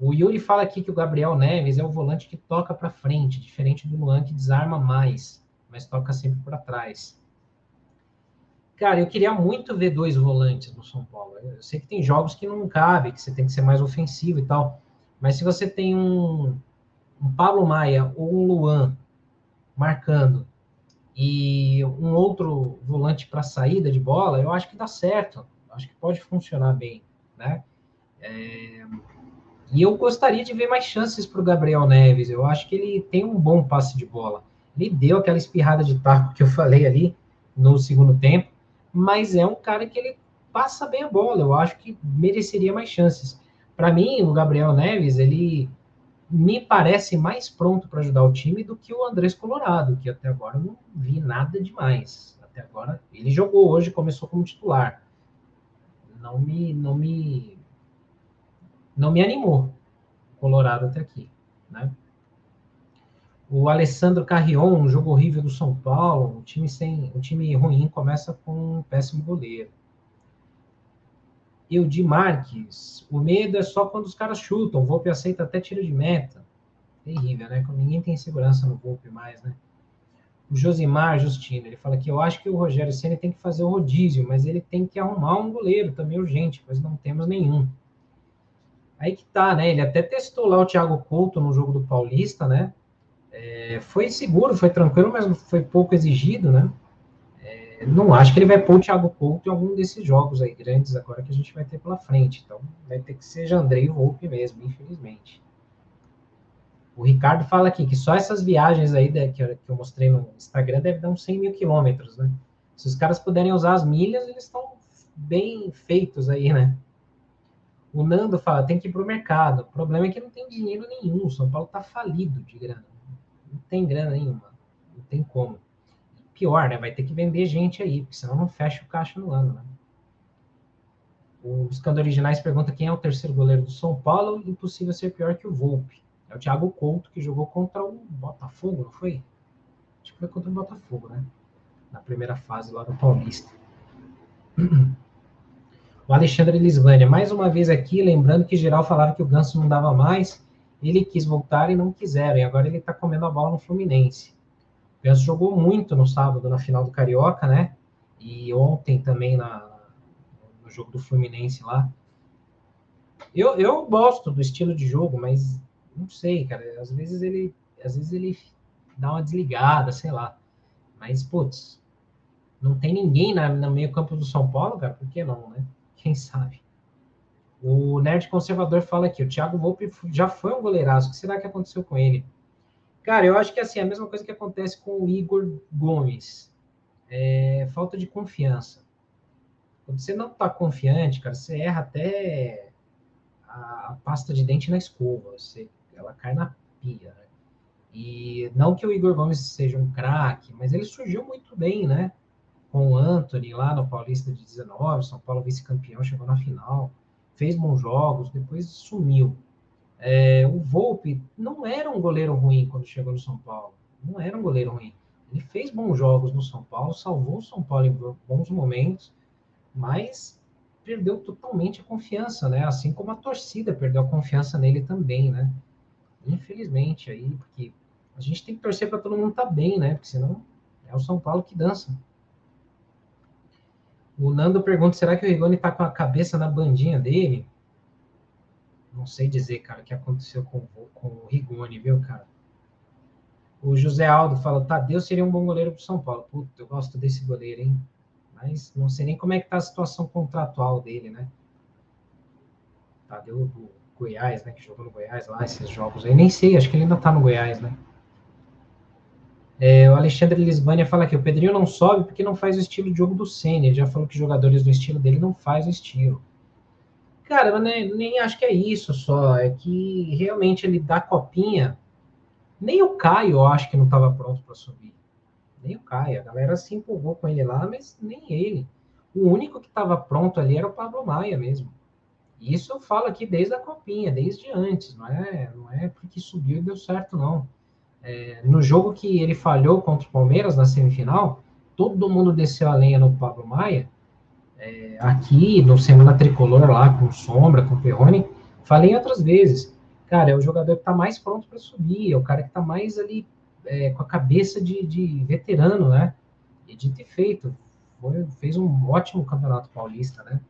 O Yuri fala aqui que o Gabriel Neves é o volante que toca para frente, diferente do Luan que desarma mais, mas toca sempre para trás. Cara, eu queria muito ver dois volantes no São Paulo. Eu sei que tem jogos que não cabe, que você tem que ser mais ofensivo e tal. Mas se você tem um, um Pablo Maia ou um Luan marcando e um outro volante para saída de bola, eu acho que dá certo. Acho que pode funcionar bem, né? É... E eu gostaria de ver mais chances para o Gabriel Neves. Eu acho que ele tem um bom passe de bola. Ele deu aquela espirrada de taco que eu falei ali no segundo tempo mas é um cara que ele passa bem a bola. Eu acho que mereceria mais chances. Para mim, o Gabriel Neves, ele me parece mais pronto para ajudar o time do que o Andrés Colorado, que até agora não vi nada demais. Até agora, ele jogou hoje, começou como titular. Não me, não me, não me animou Colorado até aqui, né? O Alessandro Carrion, um jogo horrível do São Paulo, um time sem, um time ruim começa com um péssimo goleiro. Eudir Marques, o medo é só quando os caras chutam, o Volpe aceita até tiro de meta. Terrível, né? Ninguém tem segurança no Volpe mais, né? O Josimar Justino, ele fala que eu acho que o Rogério Senna tem que fazer o rodízio, mas ele tem que arrumar um goleiro também urgente, pois não temos nenhum. Aí que tá, né? Ele até testou lá o Thiago Couto no jogo do Paulista, né? É, foi seguro, foi tranquilo, mas foi pouco exigido, né? É, não acho que ele vai pôr o Thiago Couto em algum desses jogos aí grandes agora que a gente vai ter pela frente. Então vai ter que ser Jandrei e Volpe mesmo, infelizmente. O Ricardo fala aqui que só essas viagens aí que eu mostrei no Instagram deve dar uns 100 mil quilômetros, né? Se os caras puderem usar as milhas, eles estão bem feitos aí, né? O Nando fala, tem que ir para o mercado. O problema é que não tem dinheiro nenhum. O São Paulo está falido de grana. Não tem grana nenhuma. Não tem como. Pior, né? Vai ter que vender gente aí, porque senão não fecha o caixa no ano, né? O Buscando Originais pergunta quem é o terceiro goleiro do São Paulo. Impossível ser pior que o Volpe. É o Thiago Couto, que jogou contra o Botafogo, não foi? Acho que foi contra o Botafogo, né? Na primeira fase lá do Paulista. O Alexandre Lisvânia, mais uma vez aqui, lembrando que geral falava que o Ganso não dava mais, ele quis voltar e não quiseram, e agora ele está comendo a bola no Fluminense. O Ganso jogou muito no sábado, na final do Carioca, né? E ontem também na, no jogo do Fluminense lá. Eu, eu gosto do estilo de jogo, mas não sei, cara. Às vezes ele, às vezes ele dá uma desligada, sei lá. Mas, putz, não tem ninguém na, no meio campo do São Paulo, cara, por que não, né? Quem sabe? O Nerd Conservador fala aqui, o Thiago Volpe já foi um goleiraço. O que será que aconteceu com ele? Cara, eu acho que assim, a mesma coisa que acontece com o Igor Gomes. É, falta de confiança. Quando você não tá confiante, cara, você erra até a, a pasta de dente na escova. Você, ela cai na pia, né? E não que o Igor Gomes seja um craque, mas ele surgiu muito bem, né? Com o Anthony lá no Paulista de 19, São Paulo vice-campeão, chegou na final, fez bons jogos, depois sumiu. É, o Volpe não era um goleiro ruim quando chegou no São Paulo, não era um goleiro ruim. Ele fez bons jogos no São Paulo, salvou o São Paulo em bons momentos, mas perdeu totalmente a confiança, né? Assim como a torcida perdeu a confiança nele também, né? Infelizmente aí, porque a gente tem que torcer para todo mundo estar tá bem, né? Porque senão é o São Paulo que dança. O Nando pergunta: será que o Rigoni tá com a cabeça na bandinha dele? Não sei dizer, cara, o que aconteceu com, com o Rigoni, viu, cara? O José Aldo fala: Tadeu seria um bom goleiro pro São Paulo. Puta, eu gosto desse goleiro, hein? Mas não sei nem como é que tá a situação contratual dele, né? Tadeu do Goiás, né? Que jogou no Goiás lá, esses jogos aí. Nem sei, acho que ele ainda tá no Goiás, né? É, o Alexandre Lisbânia fala aqui, o Pedrinho não sobe porque não faz o estilo de jogo do Senna. Ele já falou que jogadores do estilo dele não faz o estilo. Cara, eu nem, nem acho que é isso só. É que realmente ele dá copinha. Nem o Caio eu acho que não estava pronto para subir. Nem o Caio. A galera se empolgou com ele lá, mas nem ele. O único que estava pronto ali era o Pablo Maia mesmo. Isso eu falo aqui desde a copinha, desde antes. Não é, não é porque subiu e deu certo, não. É, no jogo que ele falhou contra o Palmeiras na semifinal, todo mundo desceu a lenha no Pablo Maia. É, aqui, no Semana Tricolor, lá com Sombra, com Perrone, falei outras vezes. Cara, é o jogador que está mais pronto para subir, é o cara que está mais ali é, com a cabeça de, de, veterano, né? E de ter feito. Foi, fez um ótimo campeonato paulista, né?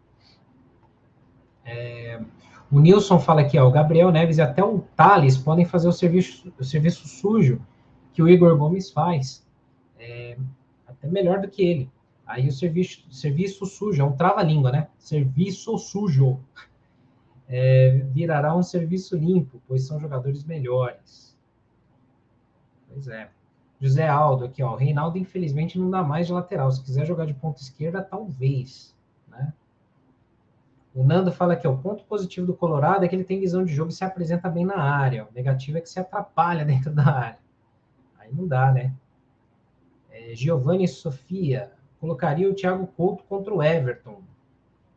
É, o Nilson fala aqui, ó, o Gabriel Neves e até o Thales podem fazer o serviço, o serviço sujo que o Igor Gomes faz. É, até melhor do que ele. Aí o serviço, serviço sujo, é um trava-língua, né? Serviço sujo. É, virará um serviço limpo, pois são jogadores melhores. Pois é. José Aldo aqui, ó. O Reinaldo, infelizmente, não dá mais de lateral. Se quiser jogar de ponta esquerda, talvez. O Nando fala que o ponto positivo do Colorado é que ele tem visão de jogo e se apresenta bem na área. O negativo é que se atrapalha dentro da área. Aí não dá, né? É, Giovanni Sofia colocaria o Thiago Couto contra o Everton.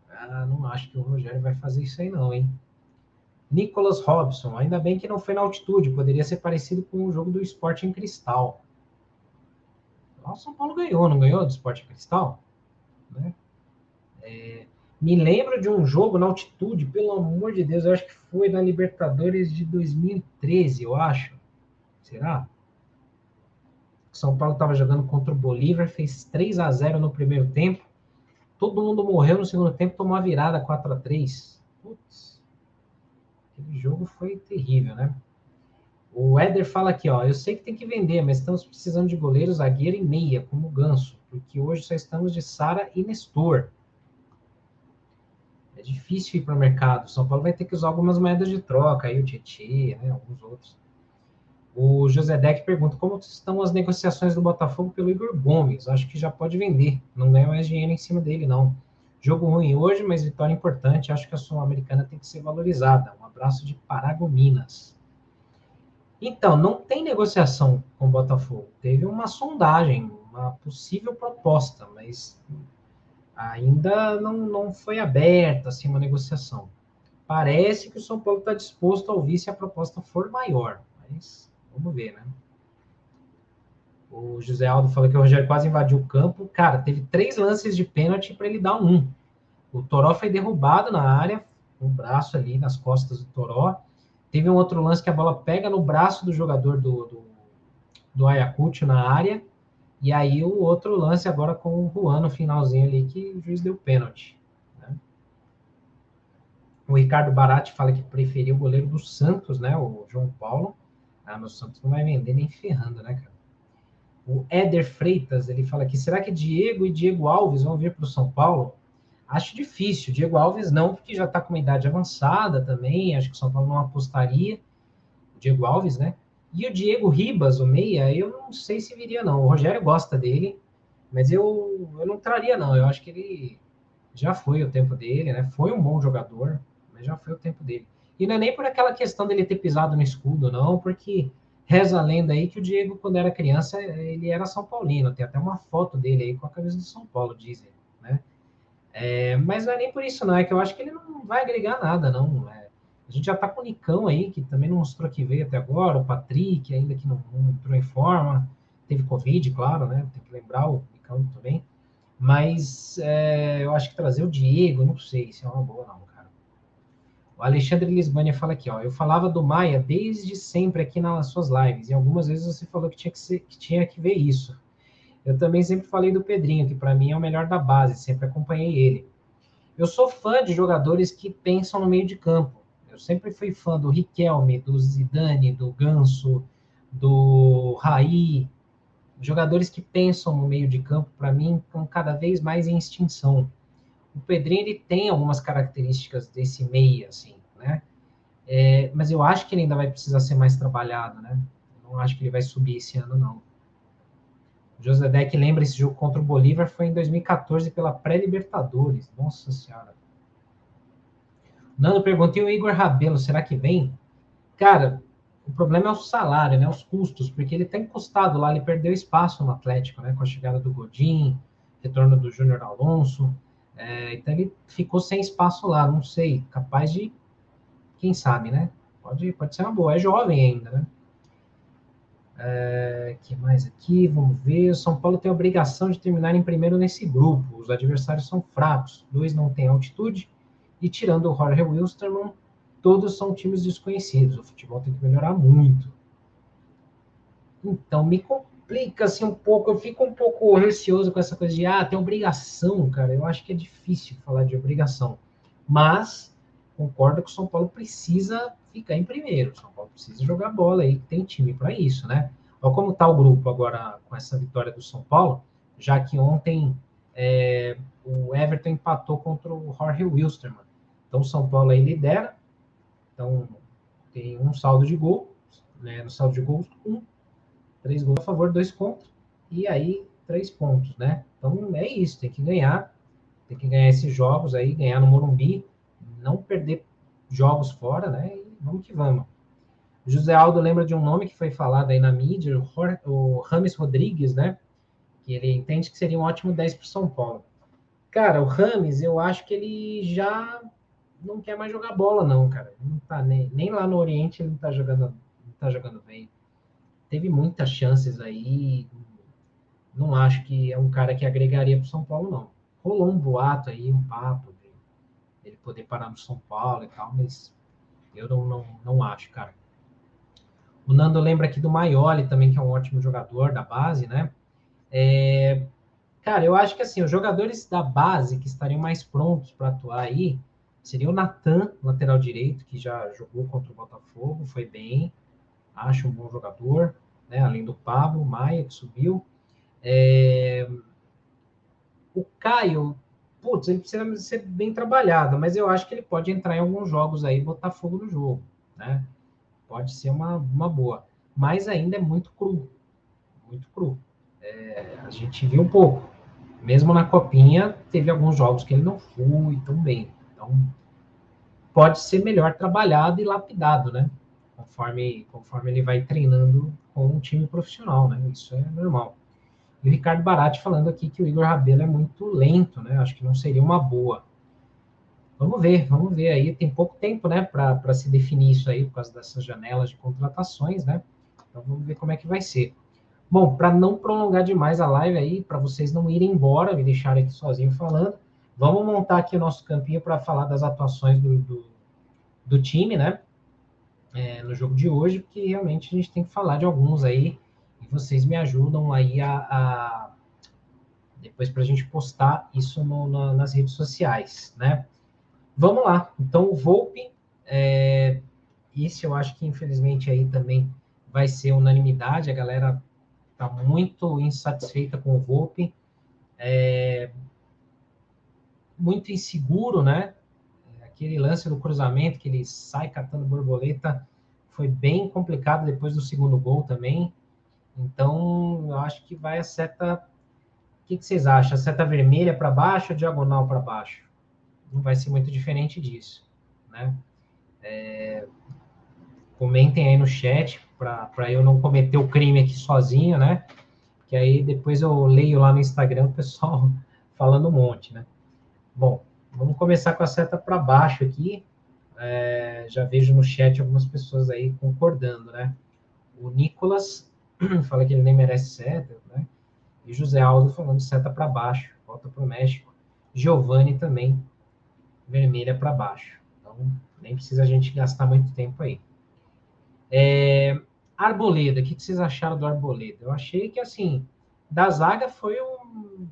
Ah, não acho que o Rogério vai fazer isso aí, não, hein? Nicolas Robson, ainda bem que não foi na altitude, poderia ser parecido com o jogo do esporte em cristal. O São Paulo ganhou, não ganhou do esporte em cristal? Né? É, me lembro de um jogo na altitude, pelo amor de Deus, eu acho que foi na Libertadores de 2013, eu acho. Será? São Paulo estava jogando contra o Bolívar, fez 3 a 0 no primeiro tempo. Todo mundo morreu no segundo tempo, tomou a virada 4 a 3 Putz, aquele jogo foi terrível, né? O Éder fala aqui, ó, eu sei que tem que vender, mas estamos precisando de goleiro, zagueiro e meia, como o Ganso, porque hoje só estamos de Sara e Nestor. Difícil ir para o mercado. São Paulo vai ter que usar algumas moedas de troca, aí o Tietchan, né, alguns outros. O José Deck pergunta como estão as negociações do Botafogo pelo Igor Gomes. Acho que já pode vender. Não ganha mais dinheiro em cima dele, não. Jogo ruim hoje, mas vitória importante. Acho que a Sul-Americana tem que ser valorizada. Um abraço de Paragominas. Então, não tem negociação com o Botafogo. Teve uma sondagem, uma possível proposta, mas ainda não, não foi aberta assim, uma negociação. Parece que o São Paulo está disposto a ouvir se a proposta for maior, mas vamos ver, né? O José Aldo falou que o Rogério quase invadiu o campo. Cara, teve três lances de pênalti para ele dar um. O Toró foi derrubado na área, o braço ali nas costas do Toró. Teve um outro lance que a bola pega no braço do jogador do, do, do Ayacucho na área. E aí o outro lance agora com o Juan no finalzinho ali, que o juiz deu pênalti. Né? O Ricardo Barati fala que preferiu o goleiro do Santos, né? O João Paulo. Ah, meu Santos não vai vender nem ferrando, né, cara? O Éder Freitas, ele fala aqui, será que Diego e Diego Alves vão vir para o São Paulo? Acho difícil. Diego Alves não, porque já está com uma idade avançada também. Acho que o São Paulo não apostaria. O Diego Alves, né? E o Diego Ribas, o meia, eu não sei se viria, não. O Rogério gosta dele, mas eu, eu não traria, não. Eu acho que ele já foi o tempo dele, né? Foi um bom jogador, mas já foi o tempo dele. E não é nem por aquela questão dele ter pisado no escudo, não, porque reza a lenda aí que o Diego, quando era criança, ele era São Paulino. Tem até uma foto dele aí com a camisa do São Paulo, dizem, né? É, mas não é nem por isso, não. É que eu acho que ele não vai agregar nada, não. É, a gente já tá com o Nicão aí, que também não mostrou que veio até agora. O Patrick, ainda que não, não entrou em forma. Teve Covid, claro, né? Tem que lembrar o Nicão também. Mas é, eu acho que trazer o Diego, não sei se é uma boa, não, cara. O Alexandre Lisbânia fala aqui, ó. Eu falava do Maia desde sempre aqui nas suas lives. E algumas vezes você falou que tinha que, ser, que, tinha que ver isso. Eu também sempre falei do Pedrinho, que para mim é o melhor da base, sempre acompanhei ele. Eu sou fã de jogadores que pensam no meio de campo. Eu sempre fui fã do Riquelme, do Zidane, do Ganso, do Raí. Jogadores que pensam no meio de campo, para mim, estão cada vez mais em extinção. O Pedrinho ele tem algumas características desse meio, assim, né? É, mas eu acho que ele ainda vai precisar ser mais trabalhado, né? Eu não acho que ele vai subir esse ano, não. José Deck lembra esse jogo contra o Bolívar foi em 2014 pela pré-Libertadores. Nossa Senhora. Nando perguntou, o Igor Rabelo, será que vem? Cara, o problema é o salário, né? Os custos, porque ele tá encostado lá, ele perdeu espaço no Atlético, né? Com a chegada do Godin, retorno do Júnior Alonso. É, então ele ficou sem espaço lá, não sei, capaz de, quem sabe, né? Pode, pode ser uma boa, é jovem ainda, né? É, que mais aqui? Vamos ver. O São Paulo tem a obrigação de terminar em primeiro nesse grupo. Os adversários são fracos. Dois não têm altitude. E tirando o Jorge Wilstermann, todos são times desconhecidos. O futebol tem que melhorar muito. Então, me complica assim um pouco. Eu fico um pouco receoso com essa coisa de, ah, tem obrigação, cara. Eu acho que é difícil falar de obrigação. Mas, concordo que o São Paulo precisa ficar em primeiro. O São Paulo precisa jogar bola aí, tem time para isso, né? Olha como está o grupo agora com essa vitória do São Paulo, já que ontem é, o Everton empatou contra o Jorge Wilstermann. Então o São Paulo aí lidera, então tem um saldo de gol, né? No saldo de gols, um, três gols a favor, dois contra, e aí três pontos, né? Então é isso, tem que ganhar, tem que ganhar esses jogos aí, ganhar no Morumbi, não perder jogos fora, né? vamos que vamos. O José Aldo lembra de um nome que foi falado aí na mídia, o Rames Rodrigues, né? Que ele entende que seria um ótimo 10 para São Paulo. Cara, o Rames, eu acho que ele já não quer mais jogar bola, não, cara. Não tá nem, nem lá no Oriente ele não tá jogando, não tá jogando bem. Teve muitas chances aí. Não acho que é um cara que agregaria para São Paulo, não. Rolou um boato aí, um papo de ele poder parar no São Paulo e tal, mas eu não, não, não acho, cara. O Nando lembra aqui do Maioli também, que é um ótimo jogador da base, né? É, cara, eu acho que assim, os jogadores da base que estariam mais prontos para atuar aí seria o Natan, lateral direito, que já jogou contra o Botafogo, foi bem, acho um bom jogador, né? Além do Pablo, Maia, que subiu. É... O Caio, putz, ele precisa ser bem trabalhado, mas eu acho que ele pode entrar em alguns jogos aí e botar fogo no jogo, né? Pode ser uma, uma boa. Mas ainda é muito cru. Muito cru. É, a gente viu um pouco. Mesmo na copinha, teve alguns jogos que ele não foi tão bem. Então, pode ser melhor trabalhado e lapidado, né? Conforme, conforme ele vai treinando com um time profissional, né? Isso é normal. E o Ricardo Barati falando aqui que o Igor Rabelo é muito lento, né? Acho que não seria uma boa. Vamos ver, vamos ver aí. Tem pouco tempo, né, para se definir isso aí, por causa dessas janelas de contratações, né? Então vamos ver como é que vai ser. Bom, para não prolongar demais a live aí, para vocês não irem embora, me deixarem aqui sozinho falando, vamos montar aqui o nosso campinho para falar das atuações do, do, do time, né? É, no jogo de hoje, porque realmente a gente tem que falar de alguns aí e vocês me ajudam aí a, a depois para a gente postar isso no, na, nas redes sociais, né? Vamos lá. Então, o Volpe, é, isso eu acho que infelizmente aí também vai ser unanimidade. A galera está muito insatisfeita com o Volpe, é, muito inseguro, né? Aquele lance do cruzamento que ele sai catando borboleta foi bem complicado depois do segundo gol também. Então, eu acho que vai a seta. O que, que vocês acham? A seta vermelha para baixo ou diagonal para baixo? Não vai ser muito diferente disso, né? É... Comentem aí no chat para eu não cometer o crime aqui sozinho, né? Que aí depois eu leio lá no Instagram o pessoal falando um monte, né? Bom, vamos começar com a seta para baixo aqui. É... já vejo no chat algumas pessoas aí concordando, né? O Nicolas fala que ele nem merece seta, né? E José Aldo falando seta para baixo, volta para o México. Giovanni também, vermelha para baixo. Então, nem precisa a gente gastar muito tempo aí. É, Arboleda, o que, vocês acharam do Arboleda? Eu achei que, assim, da zaga foi o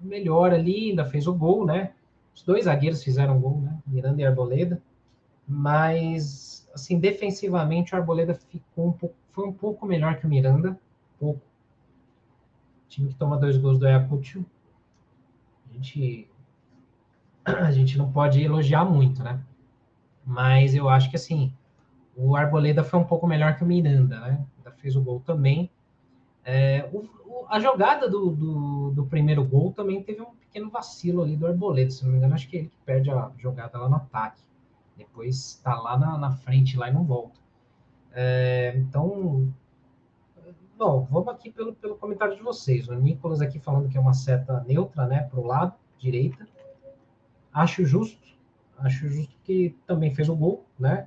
melhor ali, ainda fez o gol, né? Os dois zagueiros fizeram gol, né? Miranda e Arboleda. Mas, assim, defensivamente, o Arboleda ficou um pouco foi um pouco melhor que o Miranda, pouco. O time que toma dois gols do Ayacucho, a gente, a gente não pode elogiar muito, né? Mas eu acho que, assim, o Arboleda foi um pouco melhor que o Miranda, né? Ainda fez o gol também. É, o, o, a jogada do, do, do, primeiro gol também teve um pequeno vacilo ali do Arboleda, se não me engano, acho que é ele que perde a jogada lá no ataque. Depois está lá na, na frente lá e não volta. É, então, bom, vamos aqui pelo, pelo comentário de vocês. O Nicolas aqui falando que é uma seta neutra, né, para o lado, direita. Acho justo, acho justo que também fez o gol, né?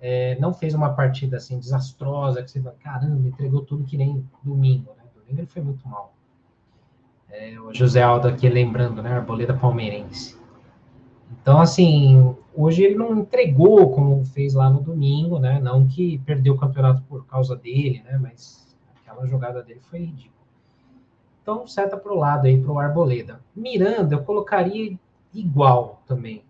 É, não fez uma partida assim desastrosa, que você fala, caramba, entregou tudo que nem domingo, né? Domingo ele foi muito mal. É, o José Aldo aqui lembrando, né? Arboleda palmeirense. Então, assim, hoje ele não entregou como fez lá no domingo, né? Não que perdeu o campeonato por causa dele, né? Mas aquela jogada dele foi ridícula. Então, seta para o lado aí, para o Arboleda. Miranda, eu colocaria igual também.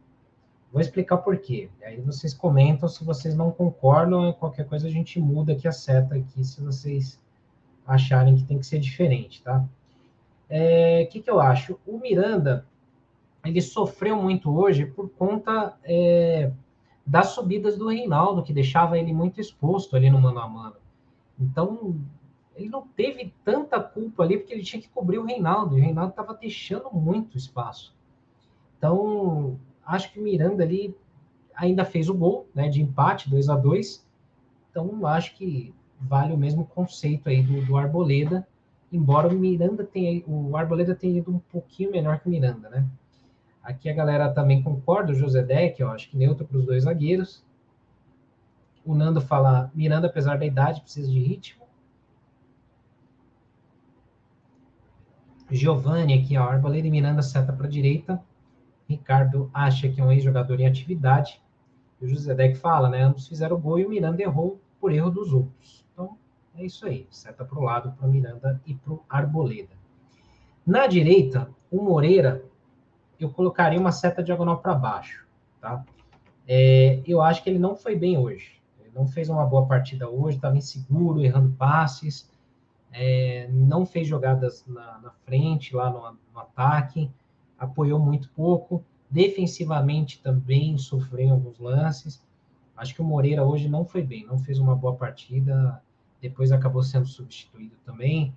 Vou explicar por quê. Aí vocês comentam se vocês não concordam, qualquer coisa a gente muda aqui a seta aqui, se vocês acharem que tem que ser diferente, tá? O é, que, que eu acho? O Miranda, ele sofreu muito hoje por conta é, das subidas do Reinaldo, que deixava ele muito exposto ali no mano a mano. Então, ele não teve tanta culpa ali, porque ele tinha que cobrir o Reinaldo, e o Reinaldo estava deixando muito espaço. Então, acho que o Miranda ali ainda fez o gol né, de empate, 2 a 2 Então, acho que vale o mesmo conceito aí do, do Arboleda, embora o Miranda tenha, o Arboleda tenha ido um pouquinho menor que o Miranda, né? Aqui a galera também concorda, o José Deck, eu acho que neutro para os dois zagueiros. O Nando fala, Miranda, apesar da idade, precisa de ritmo. Giovanni aqui, ó, Arboleda e Miranda seta para a direita. Ricardo acha que é um ex-jogador em atividade. E o José Deck fala, né? Ambos fizeram gol e o Miranda errou por erro dos outros. Então, é isso aí. Seta para o lado, para Miranda e para o Arboleda. Na direita, o Moreira, eu colocaria uma seta diagonal para baixo, tá? É, eu acho que ele não foi bem hoje. Ele não fez uma boa partida hoje, estava inseguro, errando passes, é, não fez jogadas na, na frente, lá no, no, ataque, apoiou muito pouco. Defensivamente também sofreu alguns lances. Acho que o Moreira hoje não foi bem, não fez uma boa partida. Depois acabou sendo substituído também.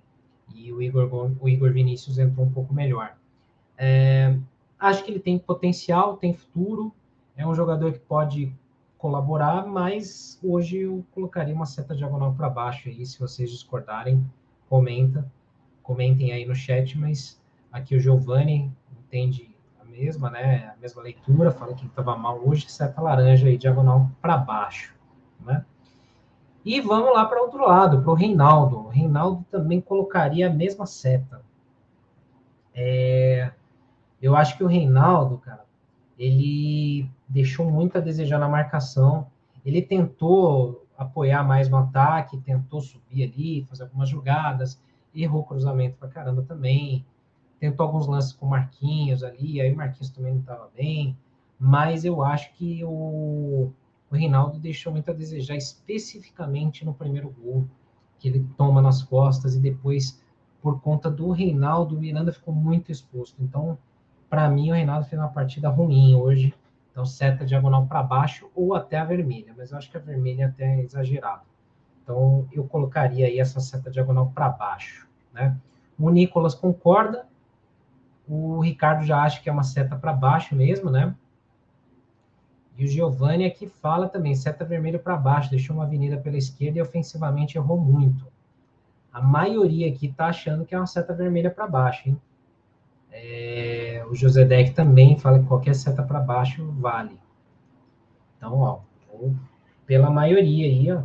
E o Igor, o Igor Vinícius entrou um pouco melhor. É, acho que ele tem potencial, tem futuro. É um jogador que pode colaborar, mas hoje eu colocaria uma seta diagonal para baixo aí, se vocês discordarem, comenta, comentem aí no chat, mas aqui o Giovanni entende a mesma, né, a mesma leitura, fala que estava mal hoje, seta laranja aí, diagonal para baixo, né? E vamos lá para outro lado, para o Reinaldo. O Reinaldo também colocaria a mesma seta. É, eu acho que o Reinaldo, cara, ele deixou muito a desejar na marcação. Ele tentou apoiar mais no ataque, tentou subir ali, fazer algumas jogadas, errou cruzamento pra caramba também. Tentou alguns lances com Marquinhos ali, aí Marquinhos também não estava bem. Mas eu acho que o, o Reinaldo deixou muito a desejar, especificamente no primeiro gol, que ele toma nas costas e depois, por conta do Reinaldo, o Miranda ficou muito exposto. Então, para mim, o Reinaldo fez uma partida ruim hoje. Então, seta diagonal para baixo ou até a vermelha, mas eu acho que a vermelha é até exagerado. Então, eu colocaria aí essa seta diagonal para baixo, né? O Nicolas concorda, o Ricardo já acha que é uma seta para baixo mesmo, né? E o Giovanni aqui fala também, seta vermelha para baixo, deixou uma avenida pela esquerda e ofensivamente errou muito. A maioria aqui está achando que é uma seta vermelha para baixo, hein? É, o José Deck também fala que qualquer seta para baixo vale. Então, ó, pela maioria aí, ó,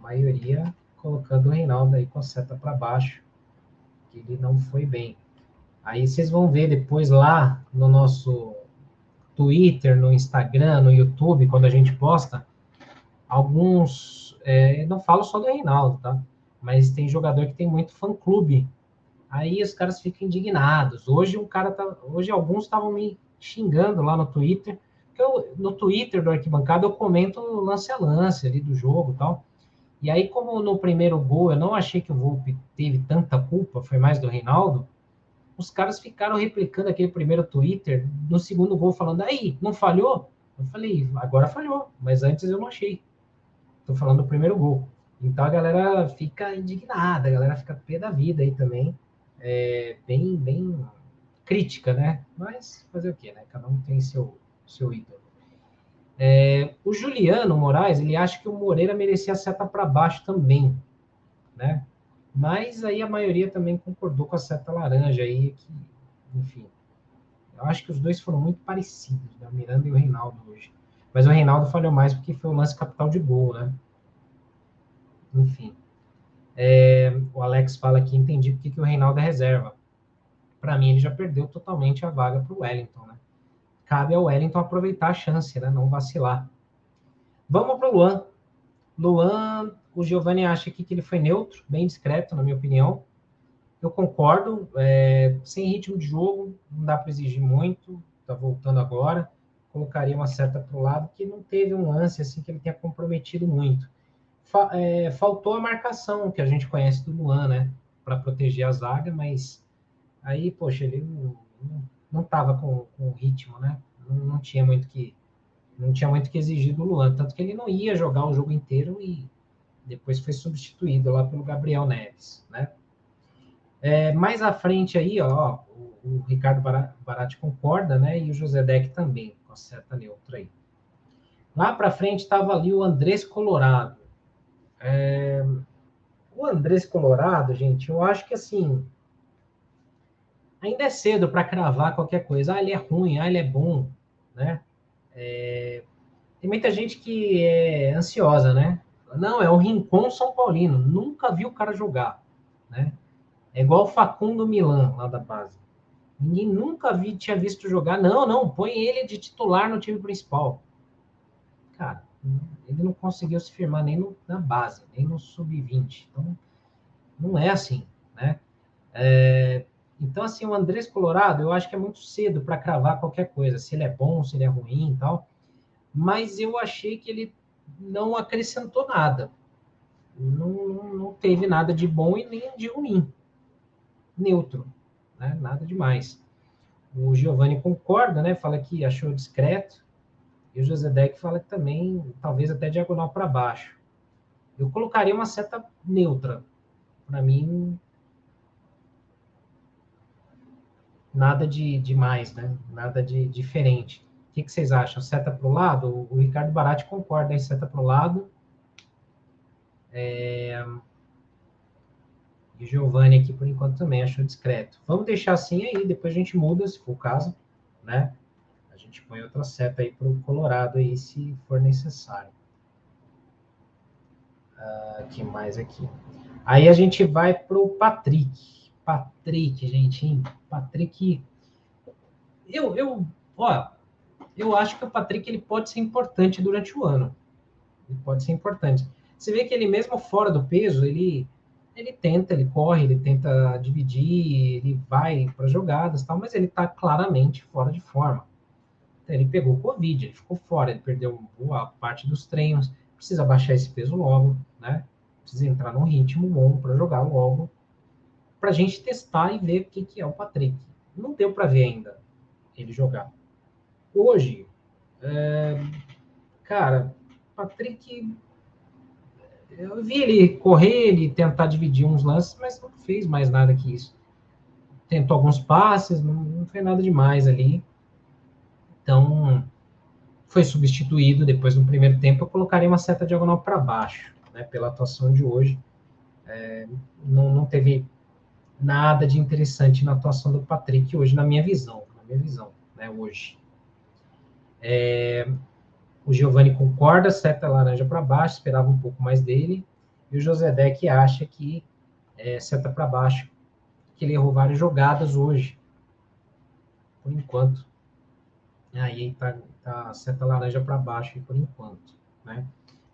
maioria colocando o Reinaldo aí com seta para baixo, que ele não foi bem. Aí vocês vão ver depois lá no nosso Twitter, no Instagram, no YouTube, quando a gente posta, alguns, é, não falo só do Reinaldo, tá? Mas tem jogador que tem muito fã-clube Aí os caras ficam indignados. Hoje um cara tá, hoje alguns estavam me xingando lá no Twitter, eu, no Twitter do Arquibancada eu comento lance a lance ali do jogo, tal. E aí como no primeiro gol eu não achei que o Volpe teve tanta culpa, foi mais do Reinaldo, os caras ficaram replicando aquele primeiro Twitter no segundo gol falando: "Aí, não falhou?" Eu falei: "Agora falhou, mas antes eu não achei." Tô falando do primeiro gol. Então a galera fica indignada, a galera fica pé da vida aí também é, bem, bem crítica, né? Mas fazer o quê, né? Cada um tem seu, seu ídolo. É, o Juliano Moraes, ele acha que o Moreira merecia a seta para baixo também, né? Mas aí a maioria também concordou com a seta laranja aí, que, enfim. Eu acho que os dois foram muito parecidos, né? O Miranda e o Reinaldo hoje. Mas o Reinaldo falhou mais porque foi o lance capital de gol, né? Enfim. É, o Alex fala aqui, entendi porque que o Reinaldo é reserva. Para mim, ele já perdeu totalmente a vaga para o Wellington, né? Cabe ao Wellington aproveitar a chance, né? Não vacilar. Vamos para o Luan. Luan, o Giovanni acha aqui que ele foi neutro, bem discreto, na minha opinião. Eu concordo. É, sem ritmo de jogo, não dá para exigir muito. Está voltando agora. Colocaria uma certa para o lado, que não teve um lance assim que ele tenha comprometido muito fa é, faltou a marcação que a gente conhece do Luan, né? Para proteger a zaga, mas aí, poxa, ele não estava com, com ritmo, né? Não, não, tinha muito que não tinha muito que exigir do Luan, tanto que ele não ia jogar o jogo inteiro e depois foi substituído lá pelo Gabriel Neves, né? É, mais à frente aí, ó, o, o Ricardo Barati concorda, né? E o José Deck também, com a seta neutra aí. Lá para frente estava ali o Andrés Colorado. É... O Andrés Colorado, gente, eu acho que assim. Ainda é cedo para cravar qualquer coisa. Ah, ele é ruim, ah, ele é bom, né? É... Tem muita gente que é ansiosa, né? Não, é o Rincon São Paulino. Nunca vi o cara jogar, né? É igual o Facundo Milan, lá da base. Ninguém nunca vi, tinha visto jogar. Não, não, põe ele de titular no time principal. Cara, Ele não conseguiu se firmar nem no, na base, nem no sub-20. Então, não é assim, né? É, então, assim, o Andrés Colorado, eu acho que é muito cedo para cravar qualquer coisa, se ele é bom, se ele é ruim e tal. Mas eu achei que ele não acrescentou nada. Não, não, teve nada de bom e nem de ruim. Neutro, né? Nada demais. O Giovanni concorda, né? Fala que achou discreto. E o José Deck fala que também, talvez até diagonal para baixo. Eu colocaria uma seta neutra. Para mim, nada de demais, né? Nada de diferente. Que, que vocês acham? Seta para o lado? O Ricardo Barati concorda em seta para o lado. É... E Giovanni aqui, por enquanto, também achou discreto. Vamos deixar assim aí, depois a gente muda, se for o caso, né? A gente põe outra seta aí para o Colorado aí, se for necessário. Uh, que mais aqui? Aí a gente vai para o Patrick. Patrick, gente, hein? Patrick. Eu, eu, ó, eu acho que o Patrick ele pode ser importante durante o ano. Ele pode ser importante. Você vê que ele mesmo fora do peso, ele ele tenta, ele corre, ele tenta dividir, ele vai para jogadas, tal, mas ele está claramente fora de forma. Então, ele pegou Covid, ele ficou fora, ele perdeu boa parte dos treinos, precisa baixar esse peso logo, né? Precisa entrar num ritmo bom para jogar logo, para a gente testar e ver o que, que é o Patrick. Não deu para ver ainda ele jogar. Hoje, é, cara, Patrick eu vi ele correr, ele tentar dividir uns lances, mas não fez mais nada que isso. Tentou alguns passes, não, não fez nada demais ali. Então, foi substituído depois no primeiro tempo. Eu colocaria uma seta diagonal para baixo, né, pela atuação de hoje. É, não, não teve nada de interessante na atuação do Patrick hoje, na minha visão, na minha visão, né, hoje. É, o Giovanni concorda, seta laranja para baixo, esperava um pouco mais dele. E o José Deck acha que é, seta para baixo, que ele errou várias jogadas hoje. Por enquanto. Aí tá, tá seta laranja para baixo por enquanto, né?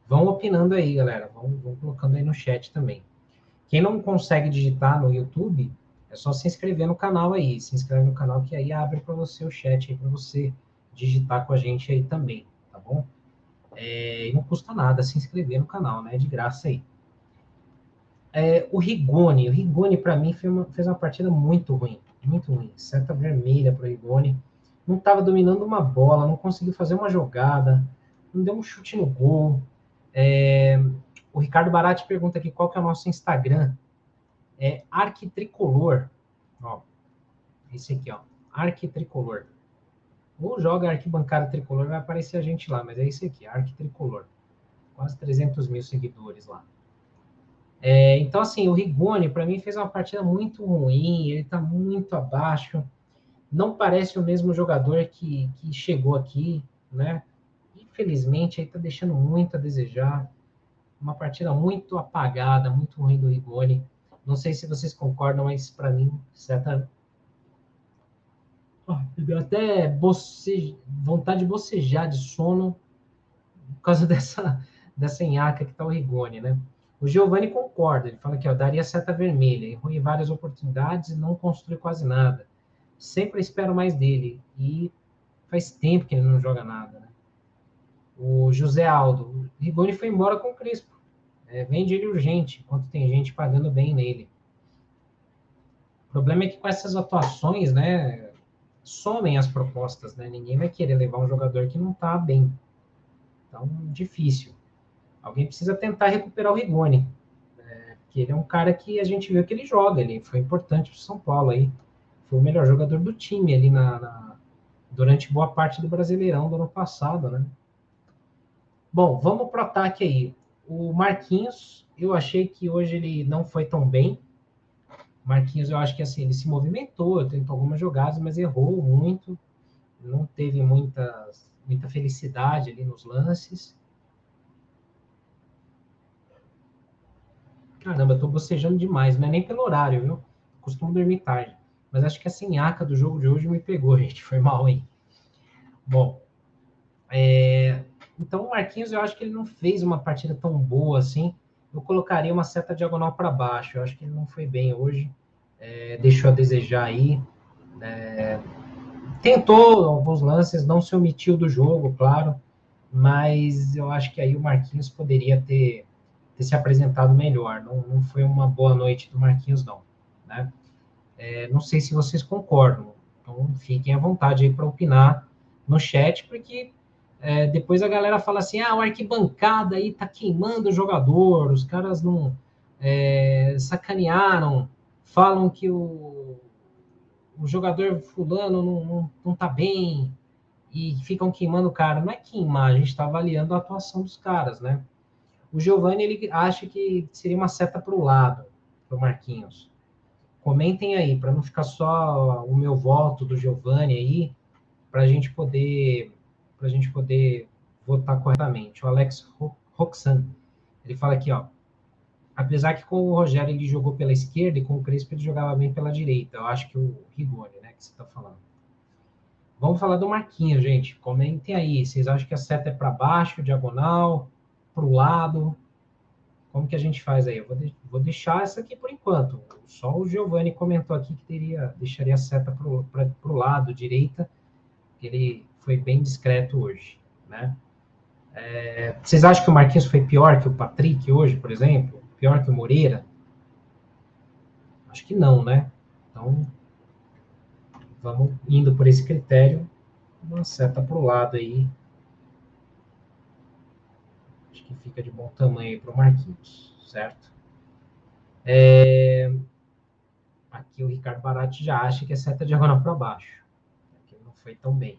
Vão opinando aí, galera. Vão, vão colocando aí no chat também. Quem não consegue digitar no YouTube, é só se inscrever no canal aí. Se inscreve no canal que aí abre para você o chat aí para você digitar com a gente aí também tá bom? É, e não custa nada se inscrever no canal, né? É de graça aí. É, o Rigoni, o Rigoni para mim uma, fez uma partida muito ruim, muito ruim. Seta vermelha para o Rigoni. Não estava dominando uma bola, não conseguiu fazer uma jogada, não deu um chute no gol. É, o Ricardo Barati pergunta aqui qual que é o nosso Instagram. É Arquitricolor. Ó, esse aqui, ó. Arquitricolor. Ou joga arquibancada tricolor, vai aparecer a gente lá, mas é isso aqui, arquitricolor. Quase 300 mil seguidores lá. É, então, assim, o Rigoni, para mim, fez uma partida muito ruim, ele está muito abaixo. Não parece o mesmo jogador que, que chegou aqui, né? Infelizmente, aí está deixando muito a desejar. Uma partida muito apagada, muito ruim do Rigoni. Não sei se vocês concordam, mas para mim, certa, deu até boce... vontade de bocejar de sono por causa dessa, dessa enhaca que está o Rigoni, né? O Giovanni concorda, ele fala que ó, daria seta vermelha, errou em várias oportunidades e não construiu quase nada. Sempre espero mais dele e faz tempo que ele não joga nada. Né? O José Aldo, o Rigoni foi embora com o Crispo. É, vende ele urgente, enquanto tem gente pagando bem nele. O problema é que com essas atuações, né, somem as propostas, né? Ninguém vai querer levar um jogador que não está bem. Então, difícil. Alguém precisa tentar recuperar o Rigoni. Né? Porque ele é um cara que a gente viu que ele joga, ele foi importante para o São Paulo aí. Foi o melhor jogador do time ali na, na, durante boa parte do Brasileirão do ano passado, né? Bom, vamos para o ataque aí. O Marquinhos, eu achei que hoje ele não foi tão bem. Marquinhos, eu acho que assim, ele se movimentou, tentou algumas jogadas, mas errou muito, não teve muita, muita felicidade ali nos lances. Caramba, eu tô bocejando demais, não é nem pelo horário, viu? Costumo dormir tarde. Mas acho que a senhaca do jogo de hoje me pegou, gente. Foi mal, hein? Bom, é... Então, o Marquinhos, eu acho que ele não fez uma partida tão boa assim. Eu colocaria uma seta diagonal para baixo. Eu acho que ele não foi bem hoje. É, deixou a desejar aí. É, tentou alguns lances, não se omitiu do jogo, claro. Mas eu acho que aí o Marquinhos poderia ter, ter se apresentado melhor. Não, não foi uma boa noite do Marquinhos, não. Né? É, não sei se vocês concordam. Então, fiquem à vontade aí para opinar no chat, porque é, depois a galera fala assim: ah, o arquibancada aí tá queimando o jogador, os caras não é, sacanearam, falam que o, o jogador fulano não, não, não tá bem e ficam queimando o cara. Não é queimar, a gente está avaliando a atuação dos caras, né? O Giovanni ele acha que seria uma seta para o lado, para o Marquinhos. Comentem aí, para não ficar só o meu voto do Giovanni aí, para a gente poder para a gente poder votar corretamente. O Alex Roxan, ele fala aqui, ó, apesar que com o Rogério ele jogou pela esquerda e com o Crespo ele jogava bem pela direita. Eu acho que o Rigoni, né, que você está falando. Vamos falar do Marquinhos, gente. Comentem aí. Vocês acham que a seta é para baixo, diagonal, para o lado? Como que a gente faz aí? Eu vou, de, vou deixar essa aqui por enquanto. Só o Giovanni comentou aqui que teria, deixaria a seta para o lado, direita, ele foi bem discreto hoje, né? É, vocês acham que o Marquinhos foi pior que o Patrick hoje, por exemplo? Pior que o Moreira? Acho que não, né? Então, vamos indo por esse critério, uma seta para o lado aí. Acho que fica de bom tamanho para o Marquinhos, certo? É, aqui o Ricardo Barati já acha que é seta diagonal para baixo. Aqui não foi tão bem.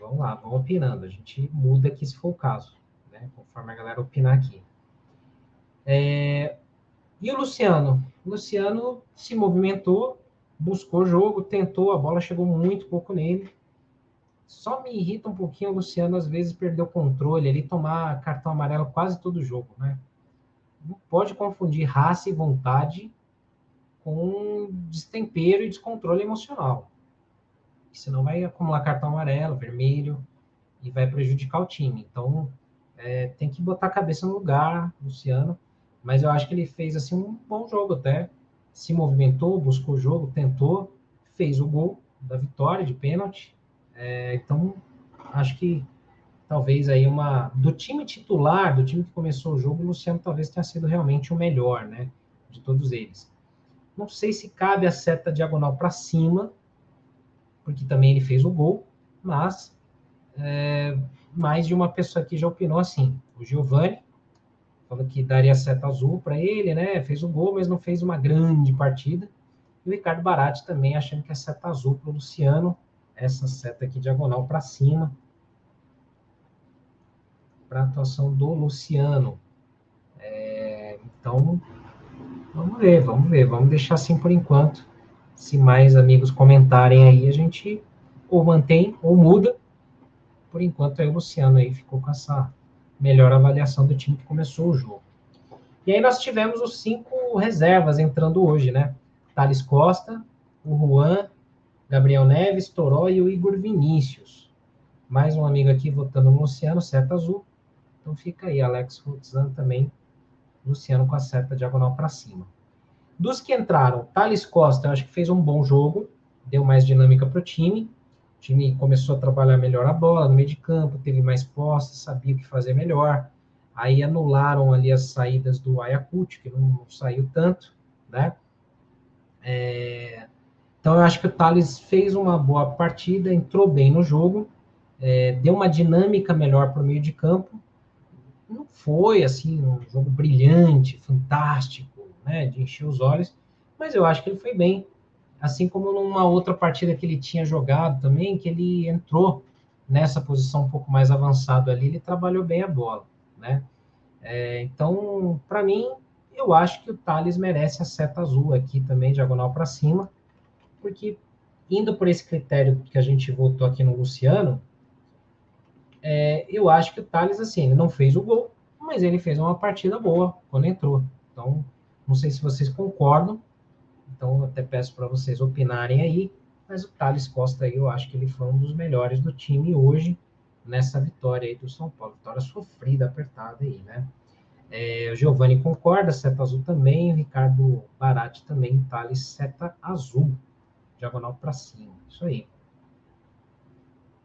Vamos lá, vamos opinando. A gente muda aqui se for o caso, né? Conforme a galera opinar aqui. É... E o Luciano? O Luciano se movimentou, buscou o jogo, tentou, a bola chegou muito pouco nele. Só me irrita um pouquinho o Luciano, às vezes, perder o controle ali, tomar cartão amarelo quase todo jogo, né? Não pode confundir raça e vontade com destempero e descontrole emocional senão vai acumular cartão amarelo, vermelho, e vai prejudicar o time. Então, é, tem que botar a cabeça no lugar, Luciano. Mas eu acho que ele fez assim um bom jogo até. Se movimentou, buscou o jogo, tentou, fez o gol da vitória de pênalti. É, então, acho que talvez aí uma do time titular, do time que começou o jogo, o Luciano talvez tenha sido realmente o melhor, né, de todos eles. Não sei se cabe a seta diagonal para cima, porque também ele fez o gol, mas é, mais de uma pessoa aqui já opinou assim. O Giovani falou que daria seta azul para ele, né? Fez o gol, mas não fez uma grande partida. E o Ricardo Barati também achando que é seta azul para o Luciano, essa seta aqui diagonal para cima, para a atuação do Luciano. É, então, vamos ver, vamos ver, vamos deixar assim por enquanto se mais amigos comentarem aí, a gente ou mantém ou muda. Por enquanto, aí o Luciano aí ficou com essa melhor avaliação do time que começou o jogo. E aí nós tivemos os cinco reservas entrando hoje, né? Thales Costa, o Juan, Gabriel Neves, Toró e o Igor Vinícius. Mais um amigo aqui votando no Luciano, seta azul. Então fica aí, Alex Rutzan também, Luciano com a seta diagonal para cima. Dos que entraram, Thales Costa, acho que fez um bom jogo, deu mais dinâmica para o time. O time começou a trabalhar melhor a bola no meio de campo, teve mais posse, sabia o que fazer melhor. Aí anularam ali as saídas do Ayacucho, que não, saiu tanto, né? É... Então eu acho que o Thales fez uma boa partida, entrou bem no jogo, é, deu uma dinâmica melhor para o meio de campo. Não foi assim um jogo brilhante, fantástico, né, de encher os olhos, mas eu acho que ele foi bem. Assim como numa outra partida que ele tinha jogado também, que ele entrou nessa posição um pouco mais avançado ali, ele trabalhou bem a bola, né? É, então, para mim, eu acho que o Thales merece a seta azul aqui também, diagonal para cima, porque indo por esse critério que a gente votou aqui no Luciano, é, eu acho que o Thales, assim, ele não fez o gol, mas ele fez uma partida boa quando entrou. Então, não sei se vocês concordam, então até peço para vocês opinarem aí, mas o Thales Costa aí, eu acho que ele foi um dos melhores do time hoje, nessa vitória aí do São Paulo. Vitória sofrida, apertada aí, né? É, o Giovanni concorda, seta azul também, o Ricardo Barati também, Thales, seta azul, diagonal para cima, isso aí.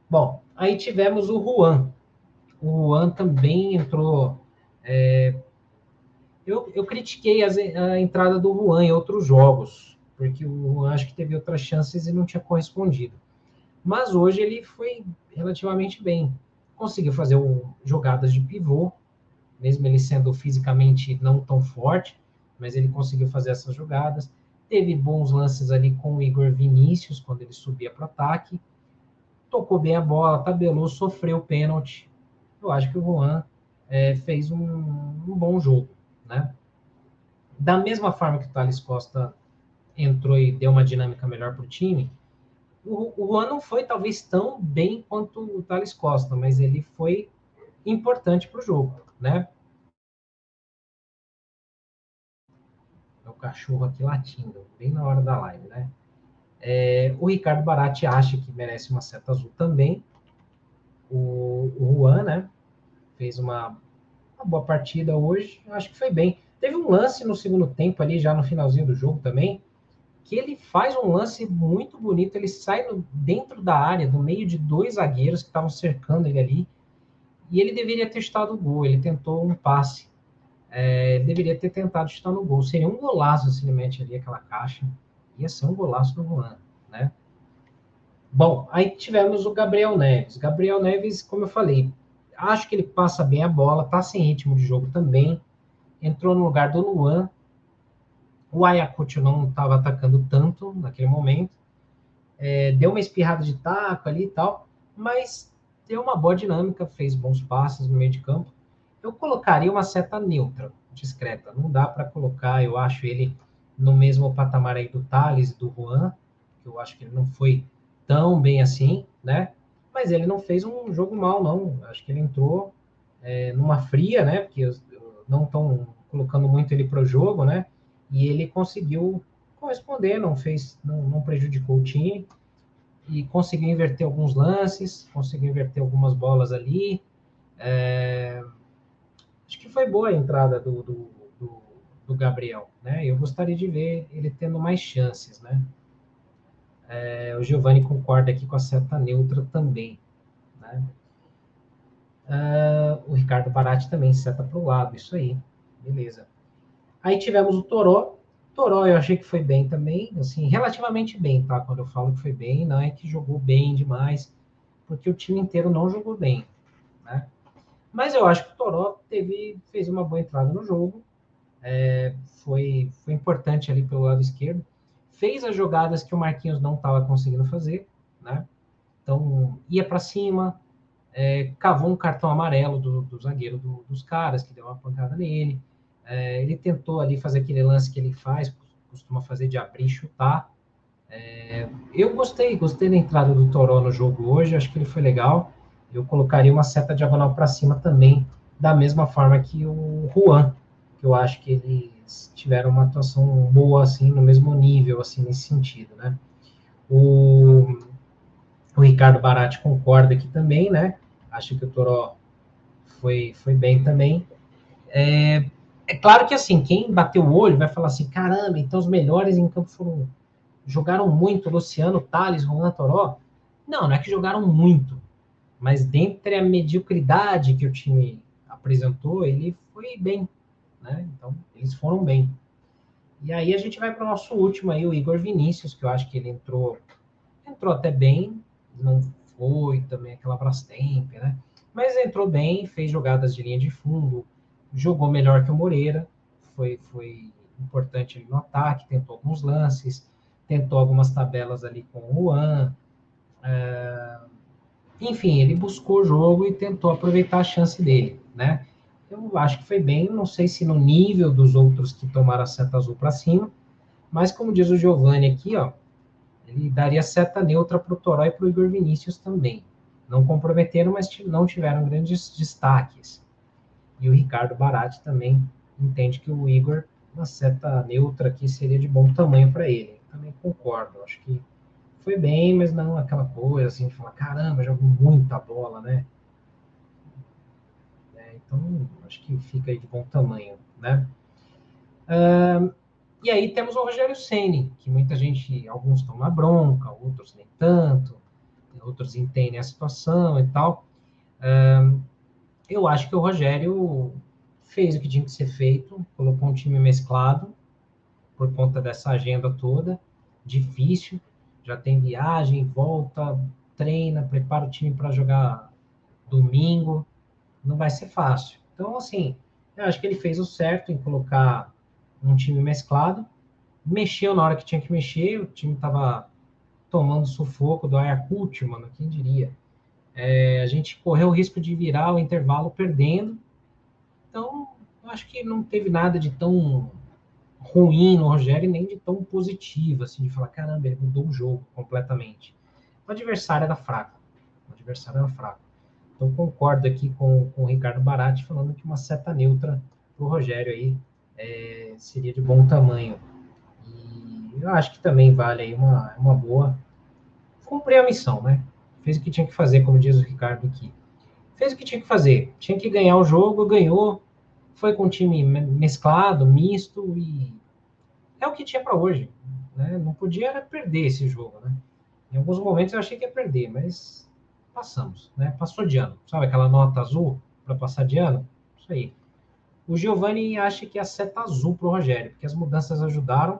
Bom, aí tivemos o Juan. O Juan também entrou. É, eu, eu critiquei a, a, entrada do Juan em outros jogos, porque o Juan acho que teve outras chances e não tinha correspondido. Mas hoje ele foi relativamente bem. Conseguiu fazer o, jogadas de pivô, mesmo ele sendo fisicamente não tão forte, mas ele conseguiu fazer essas jogadas. Teve bons lances ali com o Igor Vinícius, quando ele subia para o ataque. Tocou bem a bola, tabelou, sofreu pênalti. Eu acho que o Juan é, fez um, um, bom jogo, né? Da mesma forma que o Thales Costa entrou e deu uma dinâmica melhor para o time, o Juan não foi talvez tão bem quanto o Thales Costa, mas ele foi importante para o jogo, né? É o cachorro aqui latindo, bem na hora da live, né? É, o Ricardo Barati acha que merece uma seta azul também. O, o Juan, né? Fez uma, uma boa partida hoje, acho que foi bem. Teve um lance no segundo tempo ali, já no finalzinho do jogo também, que ele faz um lance muito bonito. Ele sai no, dentro da área, no meio de dois zagueiros que estavam cercando ele ali. E ele deveria ter estado o gol. Ele tentou um passe. É, deveria ter tentado estar no gol. Seria um golaço se ele mete ali aquela caixa. Ia ser um golaço do Juan, né? Bom, aí tivemos o Gabriel Neves. Gabriel Neves, como eu falei, acho que ele passa bem a bola, tá sem ritmo de jogo também. Entrou no lugar do Luan, o Ayacucho não estava atacando tanto naquele momento. É, deu uma espirrada de taco ali e tal, mas deu uma boa dinâmica, fez bons passes no meio de campo. Eu colocaria uma seta neutra, discreta. Não dá para colocar, eu acho ele no mesmo patamar aí do Thales e do Juan, que eu acho que ele não foi tão bem assim, né? Mas ele não fez um jogo mal, não. Acho que ele entrou é, numa fria, né? Porque não estão colocando muito ele para o jogo, né? e ele conseguiu corresponder, não fez, não, não prejudicou o time e conseguiu inverter alguns lances, conseguiu inverter algumas bolas ali. É, acho que foi boa a entrada do, do, do, do, Gabriel, né? Eu gostaria de ver ele tendo mais chances, né? É, o Giovanni concorda aqui com a seta neutra também, né? É, o Ricardo Barati também seta para o lado, isso aí, beleza. Aí tivemos o Toró. Toró eu achei que foi bem também, assim, relativamente bem, tá? Quando eu falo que foi bem, não é que jogou bem demais, porque o time inteiro não jogou bem, né? Mas eu acho que o Toró teve, fez uma boa entrada no jogo, é, foi, foi importante ali pelo lado esquerdo, fez as jogadas que o Marquinhos não estava conseguindo fazer, né? Então, ia para cima, é, cavou um cartão amarelo do, do zagueiro do, dos caras, que deu uma pancada nele, é, ele tentou ali fazer aquele lance que ele faz, costuma fazer de abrir e chutar. É, eu gostei, gostei da entrada do Toró no jogo hoje, acho que ele foi legal. Eu colocaria uma seta diagonal para cima também, da mesma forma que o Juan, que eu acho que eles tiveram uma atuação boa, assim, no mesmo nível, assim, nesse sentido, né? O, o Ricardo Barati concorda aqui também, né? Acho que o Toró foi, foi bem também. É, é claro que assim, quem bateu o olho vai falar assim, caramba, então os melhores em campo foram jogaram muito, Luciano, Thales, Juan Toró. Não, não é que jogaram muito, mas dentre a mediocridade que o time apresentou, ele foi bem, né? Então, eles foram bem. E aí a gente vai para o nosso último aí, o Igor Vinícius, que eu acho que ele entrou entrou até bem, não foi também aquela Brastemp, né? Mas entrou bem, fez jogadas de linha de fundo, jogou melhor que o Moreira, foi, foi importante ali no ataque, tentou alguns lances, tentou algumas tabelas ali com o Juan. É, enfim, ele buscou o jogo e tentou aproveitar a chance dele, né? Eu acho que foi bem, não sei se no nível dos outros que tomaram a seta azul para cima, mas como diz o Giovanni aqui, ó, ele daria seta neutra para o Toró e para o Igor Vinícius também. Não comprometeram, mas não tiveram grandes destaques. E o Ricardo Barati também entende que o Igor, uma seta neutra aqui, seria de bom tamanho para ele. Também concordo. Acho que foi bem, mas não aquela coisa assim de falar, caramba, jogou muita bola, né? Então, acho que fica aí de bom tamanho, né? Uh, e aí temos o Rogério Ceni, que muita gente, alguns estão na bronca, outros nem tanto, outros entendem a situação e tal. Uh, eu acho que o Rogério fez o que tinha que ser feito, colocou um time mesclado por conta dessa agenda toda, difícil, já tem viagem, volta, treina, prepara o time para jogar domingo, não vai ser fácil. Então, assim, eu acho que ele fez o certo em colocar um time mesclado, mexeu na hora que tinha que mexer, o time estava tomando sufoco do Ayacucho, mano, quem diria. É, a gente correu o risco de virar o intervalo perdendo, então eu acho que não teve nada de tão ruim no Rogério, nem de tão positivo, assim, de falar, caramba, ele mudou o jogo completamente. O adversário era fraco. O adversário era fraco. Então, concordo aqui com, com o Ricardo Barati, falando que uma seta neutra para o Rogério aí é, seria de bom tamanho. E eu acho que também vale aí uma, uma boa. Cumprir a missão, né? Fez o que tinha que fazer, como diz o Ricardo aqui. Fez o que tinha que fazer. Tinha que ganhar o jogo, ganhou. Foi com um time mesclado, misto e é o que tinha para hoje. Né? Não podia perder esse jogo, né? Em alguns momentos eu achei que ia perder, mas passamos, né? Passou de ano. Sabe aquela nota azul para passar de ano? Isso aí. O Giovanni acha que é a seta azul para o Rogério, porque as mudanças ajudaram.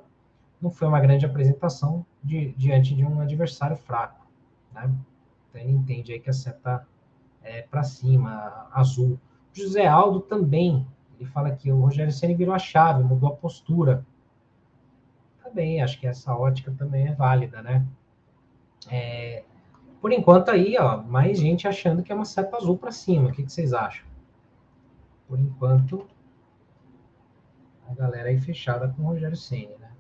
Não foi uma grande apresentação de, diante de um adversário fraco, né? Então ele entende aí que a seta é para cima, azul. O José Aldo também. Ele fala que o Rogério Ceni virou a chave, mudou a postura. Também, acho que essa ótica também é válida, né? É, por enquanto aí, ó, mais gente achando que é uma seta azul para cima. O que, que, vocês acham? Por enquanto, a galera aí fechada com o Rogério Senna, né?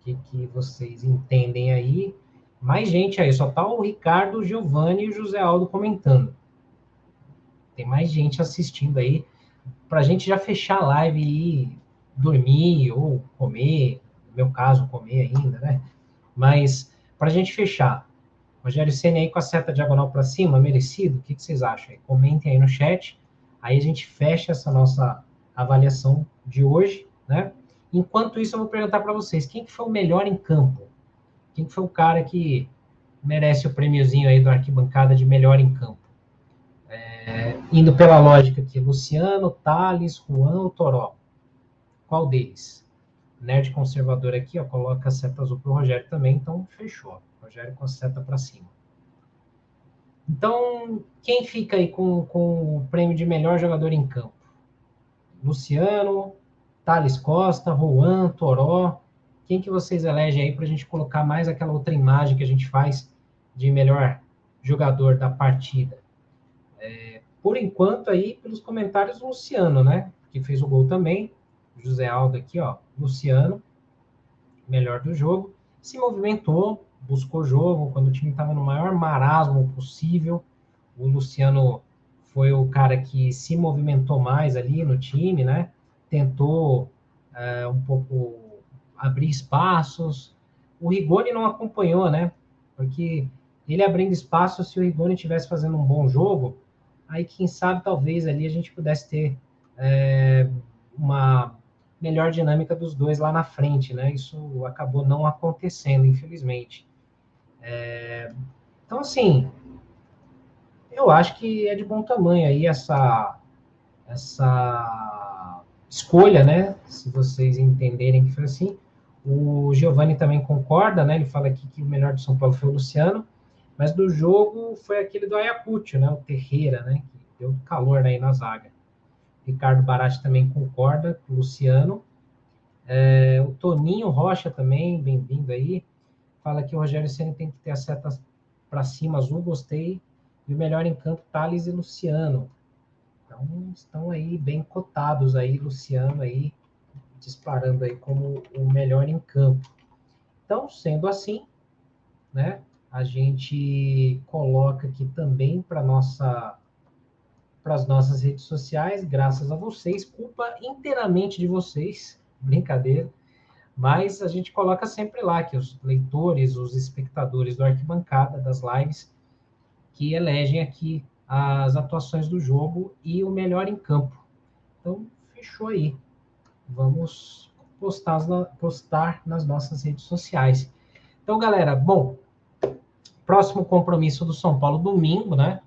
O que, que vocês entendem aí? Mais gente aí, só tá o Ricardo, Giovanni e o José Aldo comentando. Tem mais gente assistindo aí, pra gente já fechar a live e dormir ou comer, no meu caso, comer ainda, né? Mas pra gente fechar, Rogério Senna aí com a seta diagonal para cima, merecido? O que, que vocês acham? Aí? Comentem aí no chat. Aí a gente fecha essa nossa avaliação de hoje, né? Enquanto isso, eu vou perguntar para vocês, quem que foi o melhor em campo? Quem que foi o cara que merece o prêmiozinho aí do arquibancada de melhor em campo? É, indo pela lógica aqui, Luciano, Thales, Juan ou Toró? Qual deles? Nerd conservador aqui, ó, coloca a seta azul pro Rogério também, então fechou. Rogério com a seta para cima. Então, quem fica aí com, com o prêmio de melhor jogador em campo? Luciano, Thales Costa, Juan, Toró. Quem que vocês elegem aí para a gente colocar mais aquela outra imagem que a gente faz de melhor jogador da partida? É, por enquanto aí, pelos comentários, o Luciano, né? Que fez o gol também. José Aldo aqui, ó. Luciano, melhor do jogo. Se movimentou, buscou jogo quando o time estava no maior marasmo possível. O Luciano foi o cara que se movimentou mais ali no time, né? Tentou é, um pouco abrir espaços. O Rigoni não acompanhou, né? Porque ele abrindo espaço, se o Rigoni estivesse fazendo um bom jogo, aí quem sabe talvez ali a gente pudesse ter é, uma melhor dinâmica dos dois lá na frente, né? Isso acabou não acontecendo, infelizmente. É, então, assim, eu acho que é de bom tamanho aí essa, essa escolha, né? Se vocês entenderem que foi assim. O Giovanni também concorda, né? Ele fala aqui que o melhor de São Paulo foi o Luciano, mas do jogo foi aquele do Ayacucho, né? O Terreira, né? Que deu calor aí na zaga. Ricardo Barati também concorda Luciano. É, o Toninho Rocha também, bem-vindo aí fala que o Rogério Senna tem que ter a seta para cima azul, gostei. E o melhor em campo, Thales e Luciano. Então, estão aí bem cotados aí, Luciano aí, disparando aí como o melhor em campo. Então, sendo assim, né, a gente coloca aqui também para nossa para as nossas redes sociais, graças a vocês, culpa inteiramente de vocês, brincadeira. Mas a gente coloca sempre lá que os leitores, os espectadores do Arquibancada, das lives, que elegem aqui as atuações do jogo e o melhor em campo. Então, fechou aí. Vamos postar, postar nas nossas redes sociais. Então, galera, bom, próximo compromisso do São Paulo, domingo, né?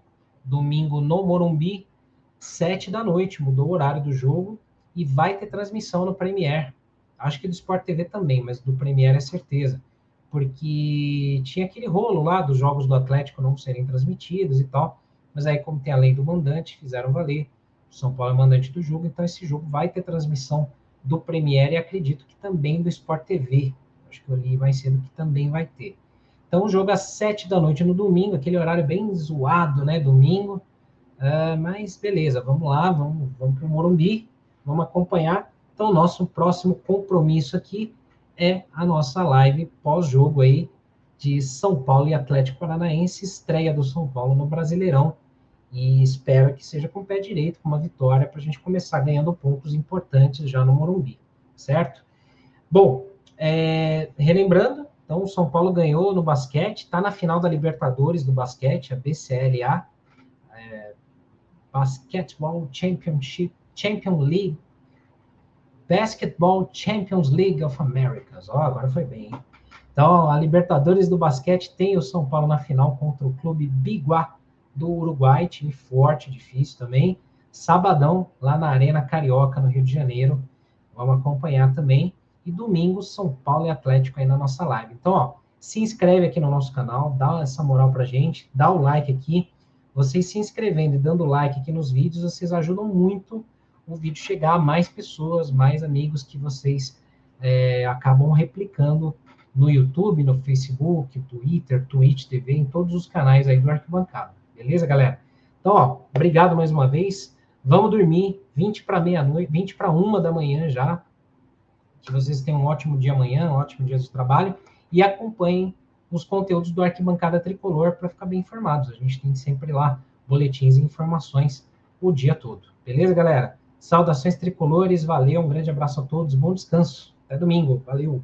Domingo no Morumbi, sete da noite, mudou o horário do jogo e vai ter transmissão no Premier. Acho que do Sport TV também, mas do Premier é certeza. Porque tinha aquele rolo lá dos jogos do Atlético não serem transmitidos e tal. Mas aí, como tem a lei do mandante, fizeram valer. O São Paulo é mandante do jogo, então esse jogo vai ter transmissão do Premier e acredito que também do Sport TV. Acho que eu li mais cedo que também vai ter. Então, o jogo às sete da noite no domingo, aquele horário bem zoado, né? Domingo. Uh, mas beleza, vamos lá, vamos, vamos para o Morumbi, vamos acompanhar. Então, nosso próximo compromisso aqui é a nossa live pós-jogo aí de São Paulo e Atlético Paranaense, estreia do São Paulo no Brasileirão. E espero que seja com o pé direito, com uma vitória, para a gente começar ganhando pontos importantes já no Morumbi, certo? Bom, é, relembrando, então, o São Paulo ganhou no basquete, está na final da Libertadores do basquete, a BCLA, Basketball Championship, Champion League, Basketball Champions League of Americas. Ó, oh, agora foi bem. Hein? Então, a Libertadores do basquete tem o São Paulo na final contra o Clube Biguá do Uruguai, time forte, difícil também. Sabadão, lá na Arena Carioca, no Rio de Janeiro. Vamos acompanhar também. E domingo, São Paulo e Atlético aí na nossa live. Então, ó, se inscreve aqui no nosso canal, dá essa moral pra gente, dá o like aqui. Vocês se inscrevendo e dando like aqui nos vídeos, vocês ajudam muito o vídeo chegar a mais pessoas, mais amigos que vocês é, acabam replicando no YouTube, no Facebook, Twitter, Twitch TV, em todos os canais aí do Arquibancada. Beleza, galera? Então, ó, obrigado mais uma vez. Vamos dormir 20 para meia-noite, 20 para uma da manhã já. Que vocês tenham um ótimo dia amanhã, um ótimo dia de trabalho e acompanhem os conteúdos do Arquibancada Tricolor para ficar bem informados. A gente tem sempre lá boletins e informações o dia todo. Beleza, galera? Saudações tricolores, valeu, um grande abraço a todos, bom descanso. Até domingo, valeu.